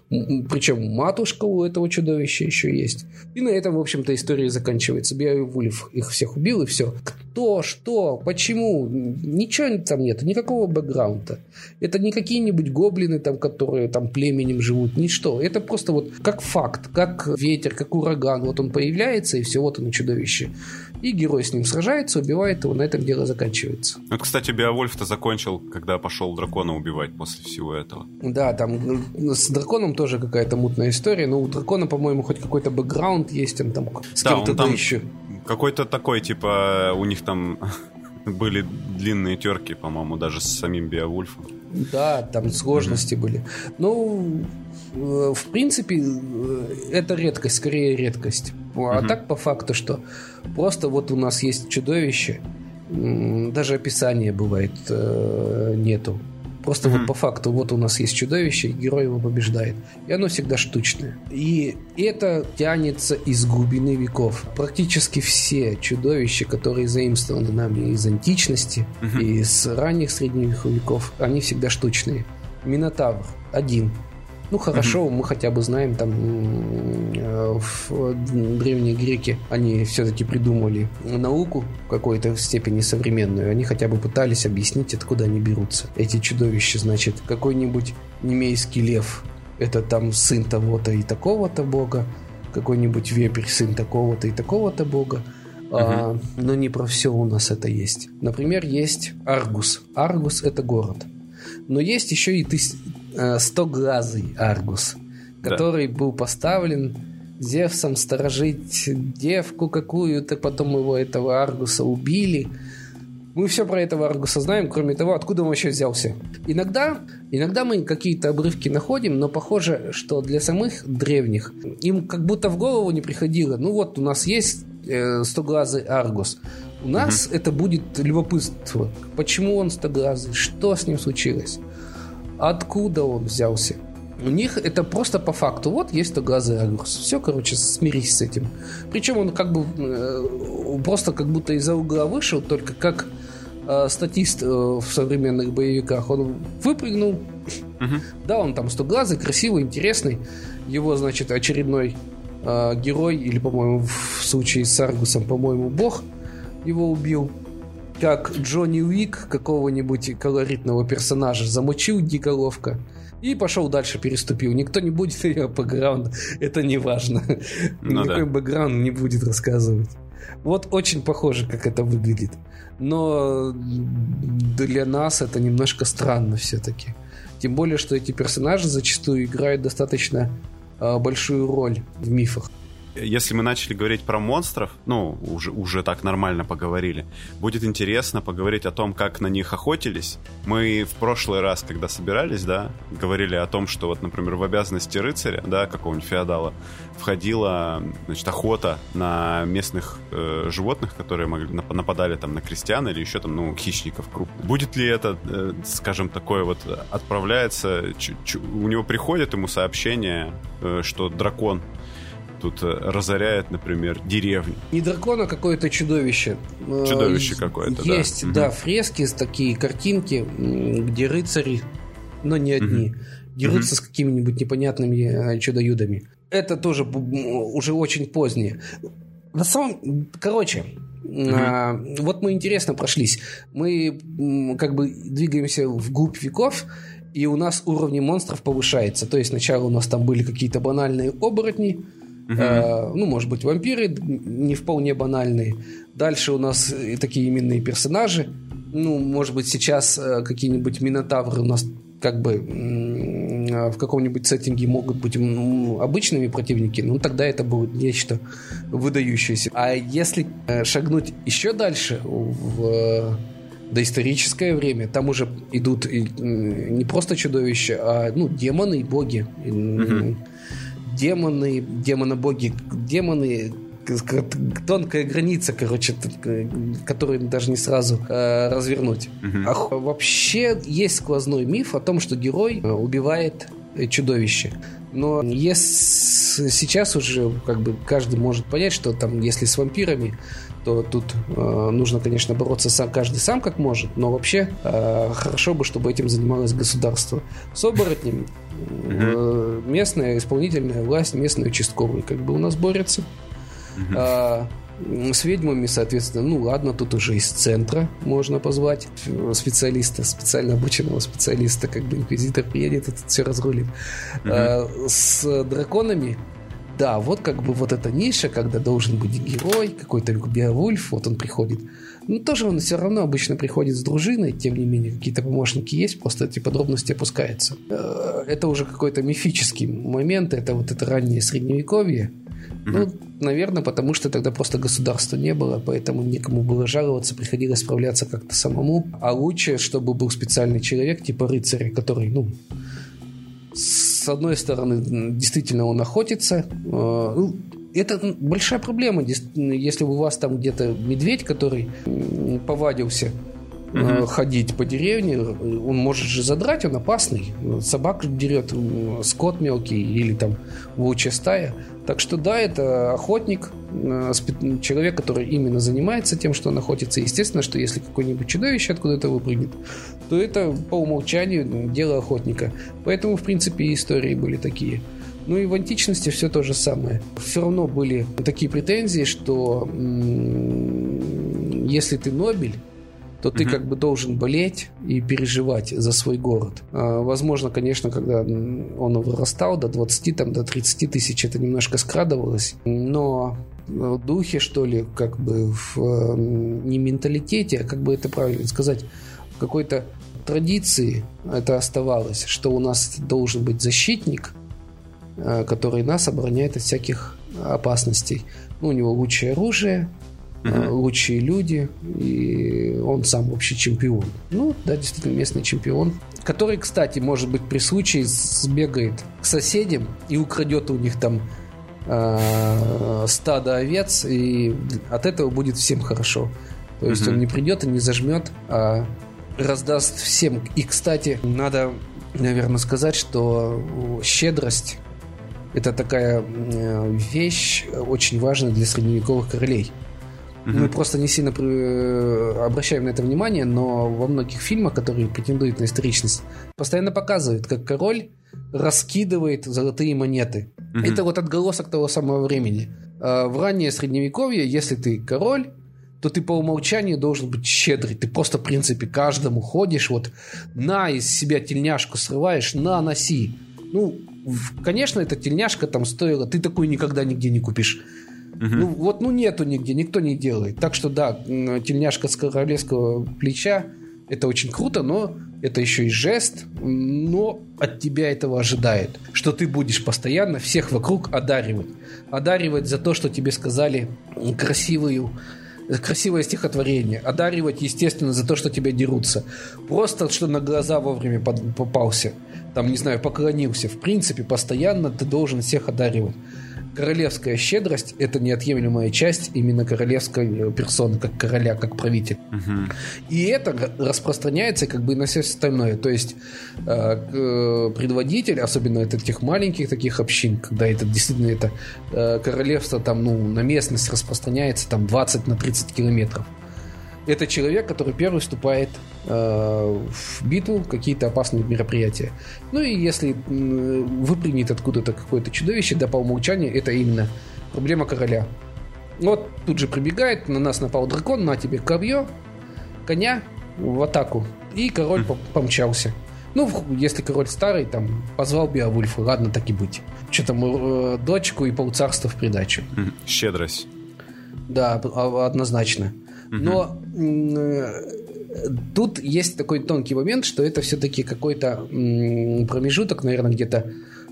Причем матушка у этого чудовища еще есть. И на этом, в общем-то, история заканчивается. Биовульф их всех убил, и все. Кто, что, почему? Ничего там нет, никакого бэкграунда. Это не какие-нибудь гоблины, там, которые там племенем живут, ничто. Это просто вот как факт, как ветер, как ураган. Вот он появляется, и все, вот оно чудовище. И герой с ним сражается, убивает его, на этом дело заканчивается. Вот, кстати, Биовольф-то закончил, когда пошел дракона убивать после всего этого. Да, там ну, с драконом тоже какая-то мутная история, но у дракона, по-моему, хоть какой-то бэкграунд есть, он там с да, кем-то там еще. Какой-то такой, типа, у них там (laughs) были длинные терки, по-моему, даже с самим Биовульфом. Да, там сложности mm-hmm. были. Ну, в принципе, э, это редкость, скорее редкость. А mm-hmm. так по факту, что просто вот у нас есть чудовище, даже описания бывает э, нету. Просто mm-hmm. вот по факту, вот у нас есть чудовище, и герой его побеждает. И оно всегда штучное. И это тянется из глубины веков. Практически все чудовища, которые заимствованы нами из античности, и из ранних средних веков, они всегда штучные. Минотавр один. Ну хорошо, mm-hmm. мы хотя бы знаем, там э, в древние греки они все-таки придумали науку в какой-то степени современную. Они хотя бы пытались объяснить, откуда они берутся. Эти чудовища, значит, какой-нибудь немейский лев это там сын того-то и такого-то бога, какой-нибудь вепрь сын такого-то и такого-то бога. Uh-huh. А, но не про все у нас это есть. Например, есть Аргус. Аргус это город. Но есть еще и тыс... Э, стоглазый Аргус, который да. был поставлен Зевсом сторожить девку какую-то, потом его этого Аргуса убили. Мы все про этого Аргуса знаем, кроме того, откуда он вообще взялся. Иногда, иногда мы какие-то обрывки находим, но похоже, что для самых древних им как будто в голову не приходило. Ну вот, у нас есть э, стоглазый Аргус. У нас угу. это будет любопытство. Почему он стоглазый? Что с ним случилось? Откуда он взялся? У них это просто по факту. Вот есть тоглазый агрус. Все, короче, смирись с этим. Причем он как бы э, просто как будто из-за угла вышел, только как э, статист э, в современных боевиках. Он выпрыгнул. Uh-huh. Да, он там стоглазый, красивый, интересный. Его, значит, очередной э, герой, или, по-моему, в случае с Аргусом, по-моему, бог его убил как Джонни Уик какого-нибудь колоритного персонажа замучил дико ловко. И пошел дальше, переступил. Никто не будет (laughs) ее бэкграунд. Это не важно. Ну, Никакой да. бэкграунд не будет рассказывать. Вот очень похоже, как это выглядит. Но для нас это немножко странно все-таки. Тем более, что эти персонажи зачастую играют достаточно э, большую роль в мифах если мы начали говорить про монстров, ну, уже, уже так нормально поговорили, будет интересно поговорить о том, как на них охотились. Мы в прошлый раз, когда собирались, да, говорили о том, что вот, например, в обязанности рыцаря, да, какого-нибудь феодала, входила, значит, охота на местных э, животных, которые могли, нападали там на крестьян или еще там, ну, хищников крупных. Будет ли это, э, скажем, такое вот отправляется, у него приходит ему сообщение, э, что дракон тут э, разоряет, например, деревню. Не дракон, а какое-то чудовище. Э, чудовище какое-то, Есть, да, да фрески, такие картинки, где рыцари, но не одни, угу. дерутся угу. с какими-нибудь непонятными э, чудо-юдами. Это тоже уже очень позднее. На самом... Короче, Угу. А, вот мы интересно прошлись. Мы как бы двигаемся вглубь веков, и у нас уровни монстров повышается. То есть сначала у нас там были какие-то банальные оборотни, Угу. Э, ну, может быть, вампиры не вполне банальные. Дальше у нас такие именные персонажи. Ну, может быть, сейчас э, какие-нибудь минотавры у нас как бы в каком-нибудь сеттинге могут быть ну, обычными противники, ну тогда это будет нечто выдающееся. А если э, шагнуть еще дальше в э, доисторическое время, там уже идут не просто чудовища, а ну, демоны и боги. Угу демоны, демоны-боги, демоны, тонкая граница, короче, которую даже не сразу э, развернуть. Угу. А вообще есть сквозной миф о том, что герой э, убивает э, чудовище. Но если сейчас уже как бы каждый может понять, что там, если с вампирами, то тут э, нужно, конечно, бороться сам, каждый сам как может, но вообще э, хорошо бы, чтобы этим занималось государство. С оборотнем э, местная исполнительная власть, местные участковые как бы у нас борются. А, с ведьмами, соответственно, ну ладно, тут уже из центра можно позвать специалиста, специально обученного специалиста, как бы инквизитор приедет и тут все разрулит. Угу. А, с драконами да, вот как бы вот эта ниша, когда должен быть герой, какой-то Беовульф, вот он приходит. Ну, тоже он все равно обычно приходит с дружиной, тем не менее, какие-то помощники есть, просто эти подробности опускаются. Э, это уже какой-то мифический момент, это вот это раннее средневековье. Ну, наверное, потому что тогда просто государства не было, поэтому некому было жаловаться, приходилось справляться как-то самому. А лучше, чтобы был специальный человек, типа рыцаря, который, ну, с одной стороны, действительно он охотится. Э, это большая проблема, если у вас там где-то медведь, который повадился угу. ходить по деревне, он может же задрать, он опасный. Собак дерет, скот мелкий или там волчья стая. Так что да, это охотник, э, человек, который именно занимается тем, что он охотится. Естественно, что если какое-нибудь чудовище откуда-то выпрыгнет, то это по умолчанию дело охотника. Поэтому, в принципе, истории были такие. Ну и в античности все то же самое. Все равно были такие претензии, что если ты Нобель, то ты как бы должен болеть и переживать за свой город. А, возможно, конечно, когда он вырастал до 20, там, до 30 тысяч, это немножко скрадывалось, но в духе, что ли, как бы в не менталитете, а как бы это правильно сказать, в какой-то традиции это оставалось, что у нас должен быть защитник, а, который нас обороняет от всяких опасностей. Ну, у него лучшее оружие, uh лучшие люди, и он сам вообще чемпион. Ну, да, действительно, местный чемпион. Который, кстати, может быть, при случае сбегает к соседям и украдет у них там э, стадо овец, и от этого будет всем хорошо. То есть uh он не придет и не зажмет, а раздаст всем. И, кстати, надо, наверное, сказать, что щедрость это такая вещь очень важная для средневековых королей. Mm-hmm. Мы просто не сильно э, обращаем на это внимание, но во многих фильмах, которые претендуют на историчность, постоянно показывают, как король раскидывает золотые монеты. Mm-hmm. Это вот отголосок того самого времени. А в раннее средневековье, если ты король, то ты по умолчанию должен быть щедрый. Ты просто, в принципе, каждому ходишь, вот на из себя тельняшку срываешь, на, носи. Ну, конечно, эта тельняшка там стоила, ты такую никогда нигде не купишь. Ну вот, ну нету нигде, никто не делает. Так что да, тельняшка с королевского плеча это очень круто, но это еще и жест, но от тебя этого ожидает, что ты будешь постоянно всех вокруг одаривать. Одаривать за то, что тебе сказали красивую красивое стихотворение. Одаривать, естественно, за то, что тебя дерутся. Просто, что на глаза вовремя попался. Там, не знаю, поклонился. В принципе, постоянно ты должен всех одаривать королевская щедрость – это неотъемлемая часть именно королевской э, персоны, как короля, как правитель. Угу. И это распространяется как бы на все остальное. То есть э, э, предводитель, особенно это тех маленьких таких общин, когда это действительно это э, королевство там, ну, на местность распространяется там 20 на 30 километров это человек, который первый вступает э, в битву, какие-то опасные мероприятия. Ну и если э, выпрыгнет откуда-то какое-то чудовище, да по умолчанию это именно проблема короля. Вот тут же прибегает, на нас напал дракон, на тебе копье, коня в атаку. И король mm. помчался. Ну, если король старый, там, позвал Беовульфа, ладно, так и быть. Что там, э, дочку и полцарства в придачу. Щедрость. Да, а, однозначно. Но э, тут есть такой тонкий момент, что это все-таки какой-то промежуток, наверное, где-то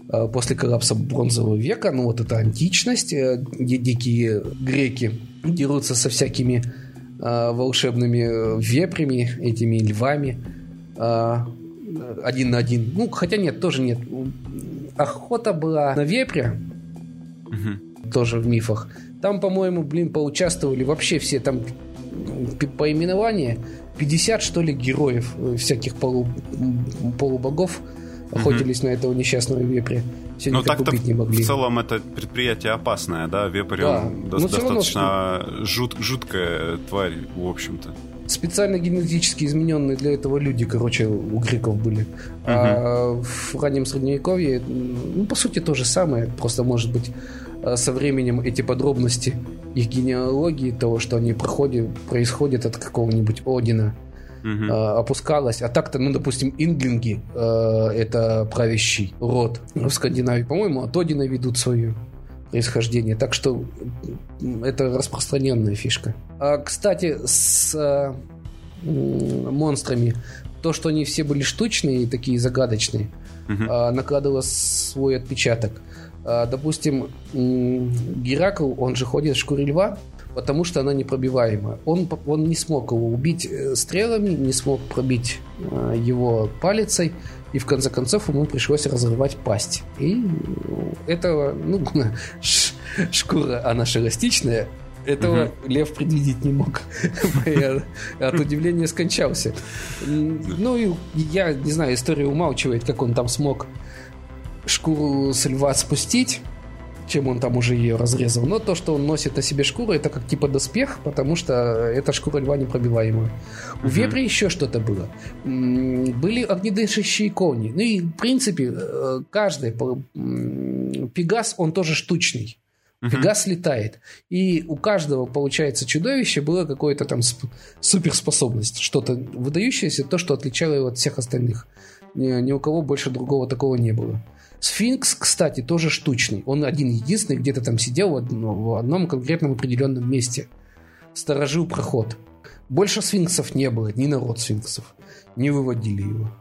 э, после коллапса бронзового века, ну вот это античность, э, где дикие греки дерутся со всякими волшебными вепрями, этими львами, один на один. Ну, хотя нет, тоже нет. Охота была на вепря, угу. тоже в мифах. Там, по-моему, блин, поучаствовали вообще все. Там по именованию 50, что ли, героев э, всяких полу, полубогов охотились угу. на этого несчастного вепря. Все Но так-то не могли. в целом это предприятие опасное, да? Вепрь да. до- достаточно равно, жут, жуткая тварь, в общем-то. Специально генетически измененные для этого люди, короче, у греков были. Угу. А в раннем средневековье, ну, по сути, то же самое, просто, может быть, Э, со временем эти подробности их генеалогии, того, что они проходят, происходят от какого-нибудь Одина, угу. опускалось. А так-то, ну, допустим, инглинги э, это правящий род в Скандинавии. По-моему, от Одина ведут свое происхождение. Так что это распространенная фишка. А, кстати, с э, монстрами, то, что они все были штучные и такие загадочные, угу. э, накладывало свой отпечаток. А, допустим, Геракл, он же ходит в шкуре льва, потому что она непробиваемая. Он, он не смог его убить э, стрелами, не смог пробить а, его палицей, и в конце концов ему пришлось разрывать пасть. И этого, ну, (laughs) шкура, она шелестичная, этого угу. лев предвидеть не мог. (laughs) От удивления скончался. Ну и я не знаю, история умалчивает, как он там смог шкуру с льва спустить, чем он там уже ее разрезал. Но то, что он носит на себе шкуру, это как типа доспех, потому что эта шкура льва непробиваемая. У вепри еще что-то было. Были огнедышащие кони. Ну и, в принципе, э, каждый Пегас, он тоже штучный. Пегас летает. И у каждого, получается, чудовища было какое-то там сп- суперспособность. Что-то выдающееся, то, что отличало его от всех остальных. Ни, ни у кого больше другого такого не было. Сфинкс, кстати, тоже штучный. Он один единственный где-то там сидел в одном, в одном конкретном определенном месте. Сторожил проход. Больше сфинксов не было, ни народ сфинксов. Не выводили его.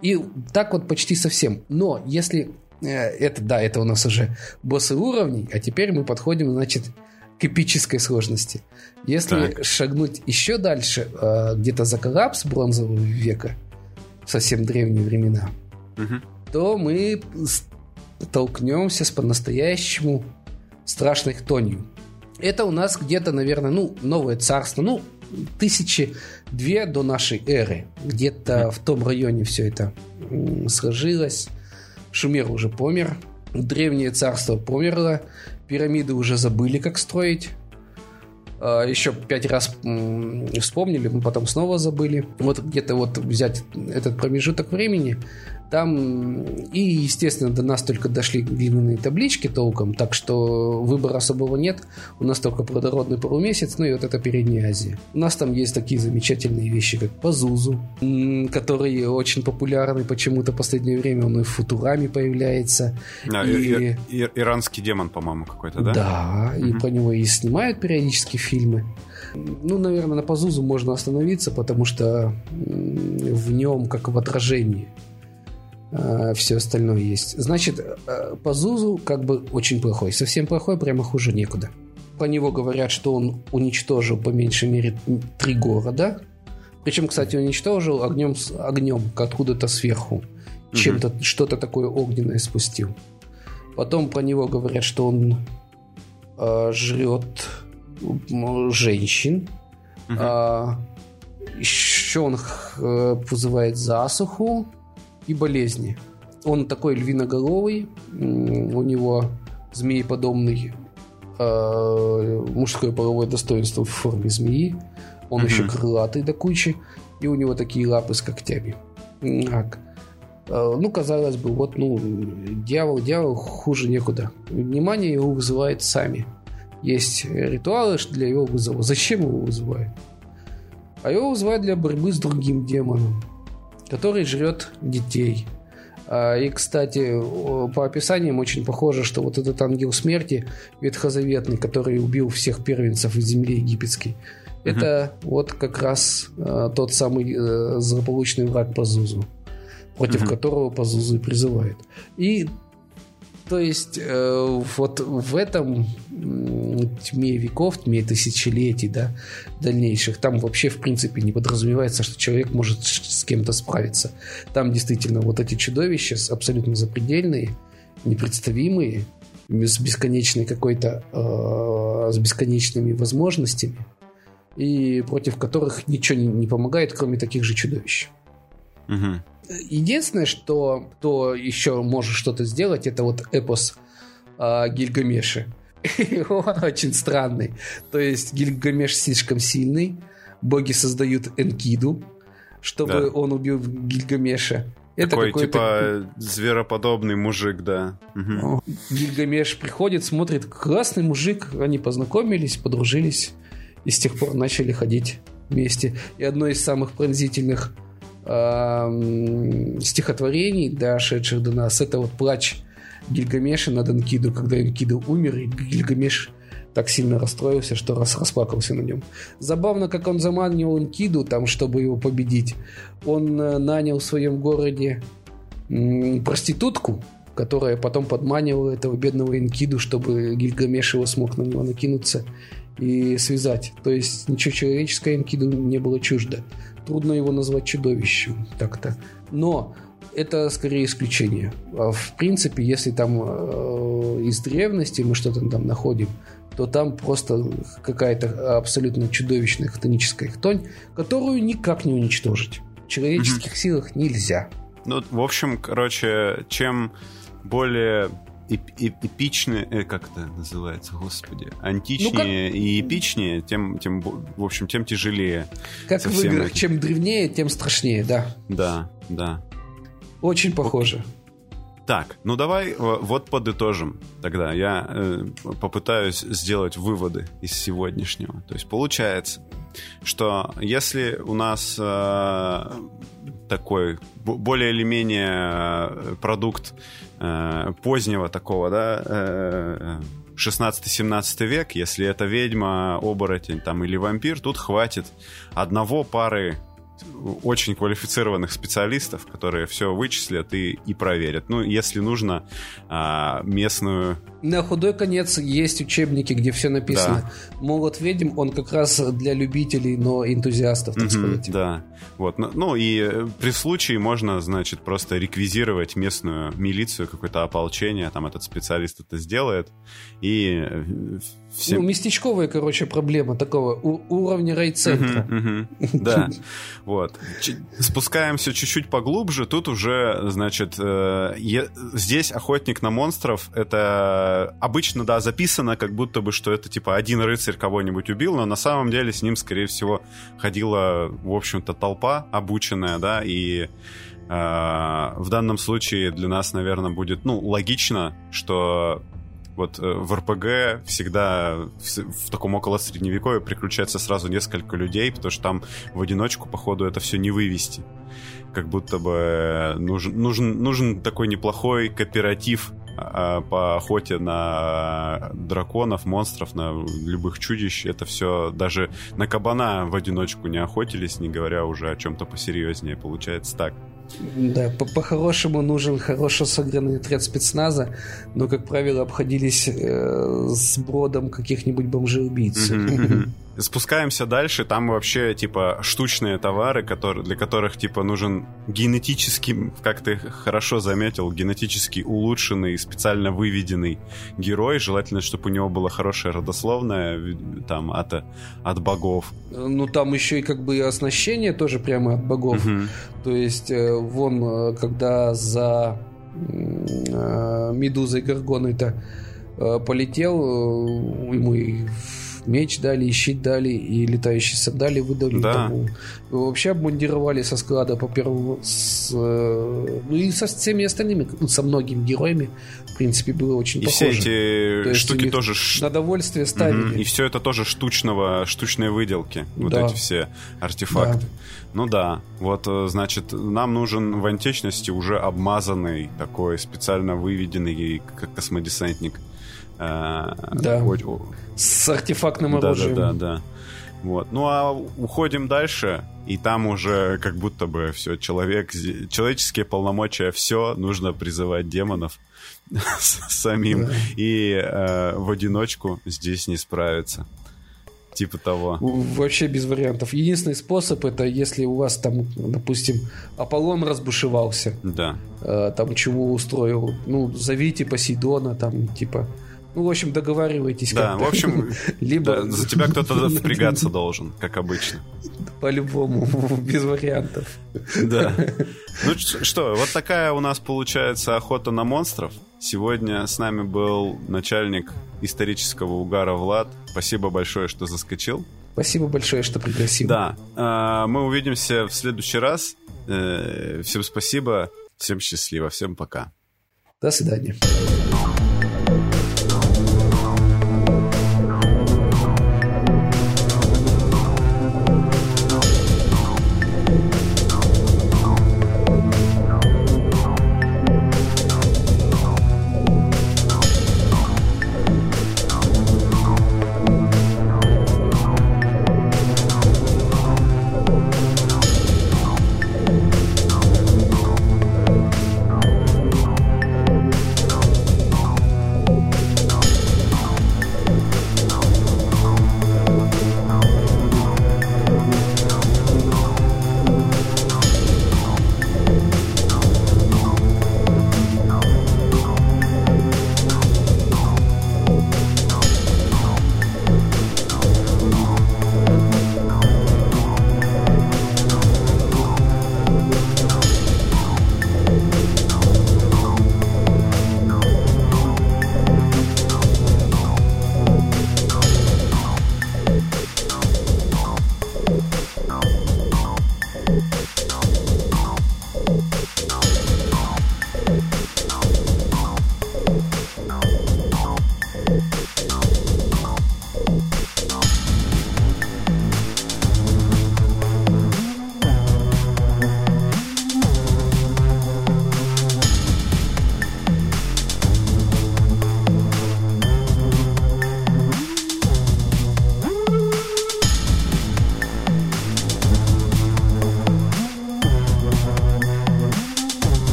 И так вот почти совсем. Но если Э, это, да, это у нас уже боссы уровней, а теперь мы подходим, значит, к эпической сложности. Если так. шагнуть еще дальше, э, где-то за коллапс бронзового века, совсем древние времена, угу. То мы столкнемся с по-настоящему страшной хтонью. Это у нас где-то, наверное, ну, новое царство, ну, тысячи две до нашей эры. Где-то в том районе все это сложилось. Шумер уже помер, древнее царство померло, пирамиды уже забыли, как строить. А, Еще пять раз вспомнили, мы потом снова забыли. Вот где-то вот взять этот промежуток времени, там и, естественно, до нас только дошли глиняные таблички толком, так что выбора особого нет. У нас только плодородный полумесяц, ну и вот это Передняя Азия. У нас там есть такие замечательные вещи, как Пазузу, который очень популярный почему-то в последнее время, он и в Футураме появляется. А, и... и, и, иранский демон, по-моему, какой-то, да? Да, угу. и про него и снимают периодически фильмы. Ну, наверное, на Пазузу можно остановиться, потому что в нем, как в отражении, Э, все остальное есть. Значит, э, по Зузу как бы очень плохой. Совсем плохой, прямо хуже некуда. По него говорят, что он уничтожил по меньшей мере три города. Причем, кстати, уничтожил огнем, огнем откуда-то сверху. Чем-то, что-то такое огненное спустил. Потом про него говорят, что он э, жрет женщин. Угу. А, еще он э, вызывает засуху и болезни. Он такой львиноголовый, у него змееподобный э, мужское половое достоинство в форме змеи. Он угу. еще крылатый до кучи, и у него такие лапы с когтями. Так. Э, ну, казалось бы, вот, ну, дьявол, дьявол, хуже некуда. Внимание его вызывает сами. Есть ритуалы для его вызова. Зачем его вызывают? А его вызывают для борьбы с другим демоном который жрет детей. А, и, кстати, по описаниям очень похоже, что вот этот ангел смерти ветхозаветный, который убил всех первенцев из земли египетской, угу. это вот как раз а, тот самый э, злополучный враг Пазузу, против угу. которого Пазузу и призывает. И то есть э, вот в этом тьме веков, тьме тысячелетий, да, дальнейших, там вообще в принципе не подразумевается, что человек может с кем-то справиться. Там действительно вот эти чудовища абсолютно запредельные, непредставимые, с бесконечной какой-то, э, с бесконечными возможностями, и против которых ничего не, не помогает, кроме таких же чудовищ. Угу. Единственное, что кто еще может что-то сделать, это вот эпос э, Гильгамеши. (laughs) Он очень странный. То есть Гильгамеш слишком сильный. Боги создают Энкиду, чтобы да. он убил Гильгамеша. Это Такой, типа, звероподобный мужик, да. Угу. Гильгамеш приходит, смотрит, классный мужик, они познакомились, подружились, и с тех пор начали ходить вместе. И одно из самых пронзительных стихотворений, дошедших до нас, это вот плач Гильгамеша над Энкиду, когда Энкиду умер, и Гильгамеш так сильно расстроился, что раз расплакался на нем. Забавно, как он заманивал Энкиду, там, чтобы его победить. Он э, нанял в своем городе проститутку, которая потом подманивала этого бедного Энкиду, чтобы Гильгамеш его смог на него накинуться и связать. То есть ничего человеческого Энкиду не было чуждо. Трудно его назвать чудовищем так-то. Но это скорее исключение. А в принципе, если там э, из древности мы что-то там находим, то там просто какая-то абсолютно чудовищная хтоническая хтонь, которую никак не уничтожить. В человеческих mm-hmm. силах нельзя. Ну, в общем, короче, чем более эпичные, э, как это называется, господи, античнее ну, как... и эпичнее, тем, тем, в общем, тем тяжелее. Как в играх, этим. чем древнее, тем страшнее, да. Да, да. Очень похоже. Так, ну давай вот подытожим тогда. Я э, попытаюсь сделать выводы из сегодняшнего. То есть получается, что если у нас э, такой более или менее э, продукт э, позднего такого, да, э, 16-17 век, если это ведьма, оборотень там или вампир, тут хватит одного пары очень квалифицированных специалистов, которые все вычислят и, и проверят. Ну, если нужно а, местную на худой конец есть учебники, где все написано. Да. Молот ведьм, он как раз для любителей, но энтузиастов, так сказать. Да. Вот. Ну, ну и э, при случае можно, значит, просто реквизировать местную милицию, какое-то ополчение, там этот специалист это сделает. И э, все... Ну, местечковая, короче, проблема такого уровня райцентра. (laughs) Да, вот. Спускаемся чуть-чуть поглубже. Тут уже, значит, э, здесь охотник на монстров — это обычно, да, записано, как будто бы, что это, типа, один рыцарь кого-нибудь убил, но на самом деле с ним, скорее всего, ходила, в общем-то, толпа обученная, да, и э, в данном случае для нас, наверное, будет, ну, логично, что вот э, в РПГ всегда в, в таком около средневековье приключается сразу несколько людей, потому что там в одиночку, походу, это все не вывести. Как будто бы нужен, нужен, нужен такой неплохой кооператив по охоте на драконов, монстров, на любых чудищ. Это все даже на кабана в одиночку не охотились, не говоря уже о чем-то посерьезнее. Получается так. Да, по-хорошему нужен хорошо сыгранный отряд спецназа, но, как правило, обходились э, с бродом каких-нибудь бомжеубийц. Спускаемся дальше, там вообще, типа, штучные товары, которые, для которых, типа, нужен генетически, как ты хорошо заметил, генетически улучшенный, специально выведенный герой. Желательно, чтобы у него было хорошее родословное, там, от, от богов. Ну, там еще и, как бы, оснащение тоже прямо от богов. Угу. То есть, э, вон, э, когда за э, Медузой Гаргоной-то полетел, ему и меч дали, и щит дали, и летающий сад дали, выдали да. тому. Вообще обмундировали со склада по первому, с, э, ну и со всеми остальными, ну, со многими героями, в принципе, было очень и похоже. И все эти То штуки тоже... На довольствие ставили. Угу. И все это тоже штучного, штучные выделки, вот да. эти все артефакты. Да. Ну да, вот, э, значит, нам нужен в античности уже обмазанный такой специально выведенный космодесантник. Э, да. С артефактным оружием. Да, да, да, да. Вот. Ну а уходим дальше, и там уже как будто бы все, человек, человеческие полномочия, все, нужно призывать демонов (laughs) самим. Да. И э, в одиночку здесь не справиться. Типа того. Вообще без вариантов. Единственный способ это если у вас там, допустим, Аполлон разбушевался. Да. Э, там чего устроил. Ну, зовите Посейдона, там, типа. Ну, в общем, договаривайтесь. Да, в общем, (laughs) либо да, за тебя кто-то (laughs) впрягаться должен, как обычно. По-любому, (laughs) без вариантов. Да. Ну что, вот такая у нас получается охота на монстров. Сегодня с нами был начальник исторического угара Влад. Спасибо большое, что заскочил. Спасибо большое, что пригласил. Да. А, мы увидимся в следующий раз. Э, всем спасибо, всем счастливо, всем пока. До свидания.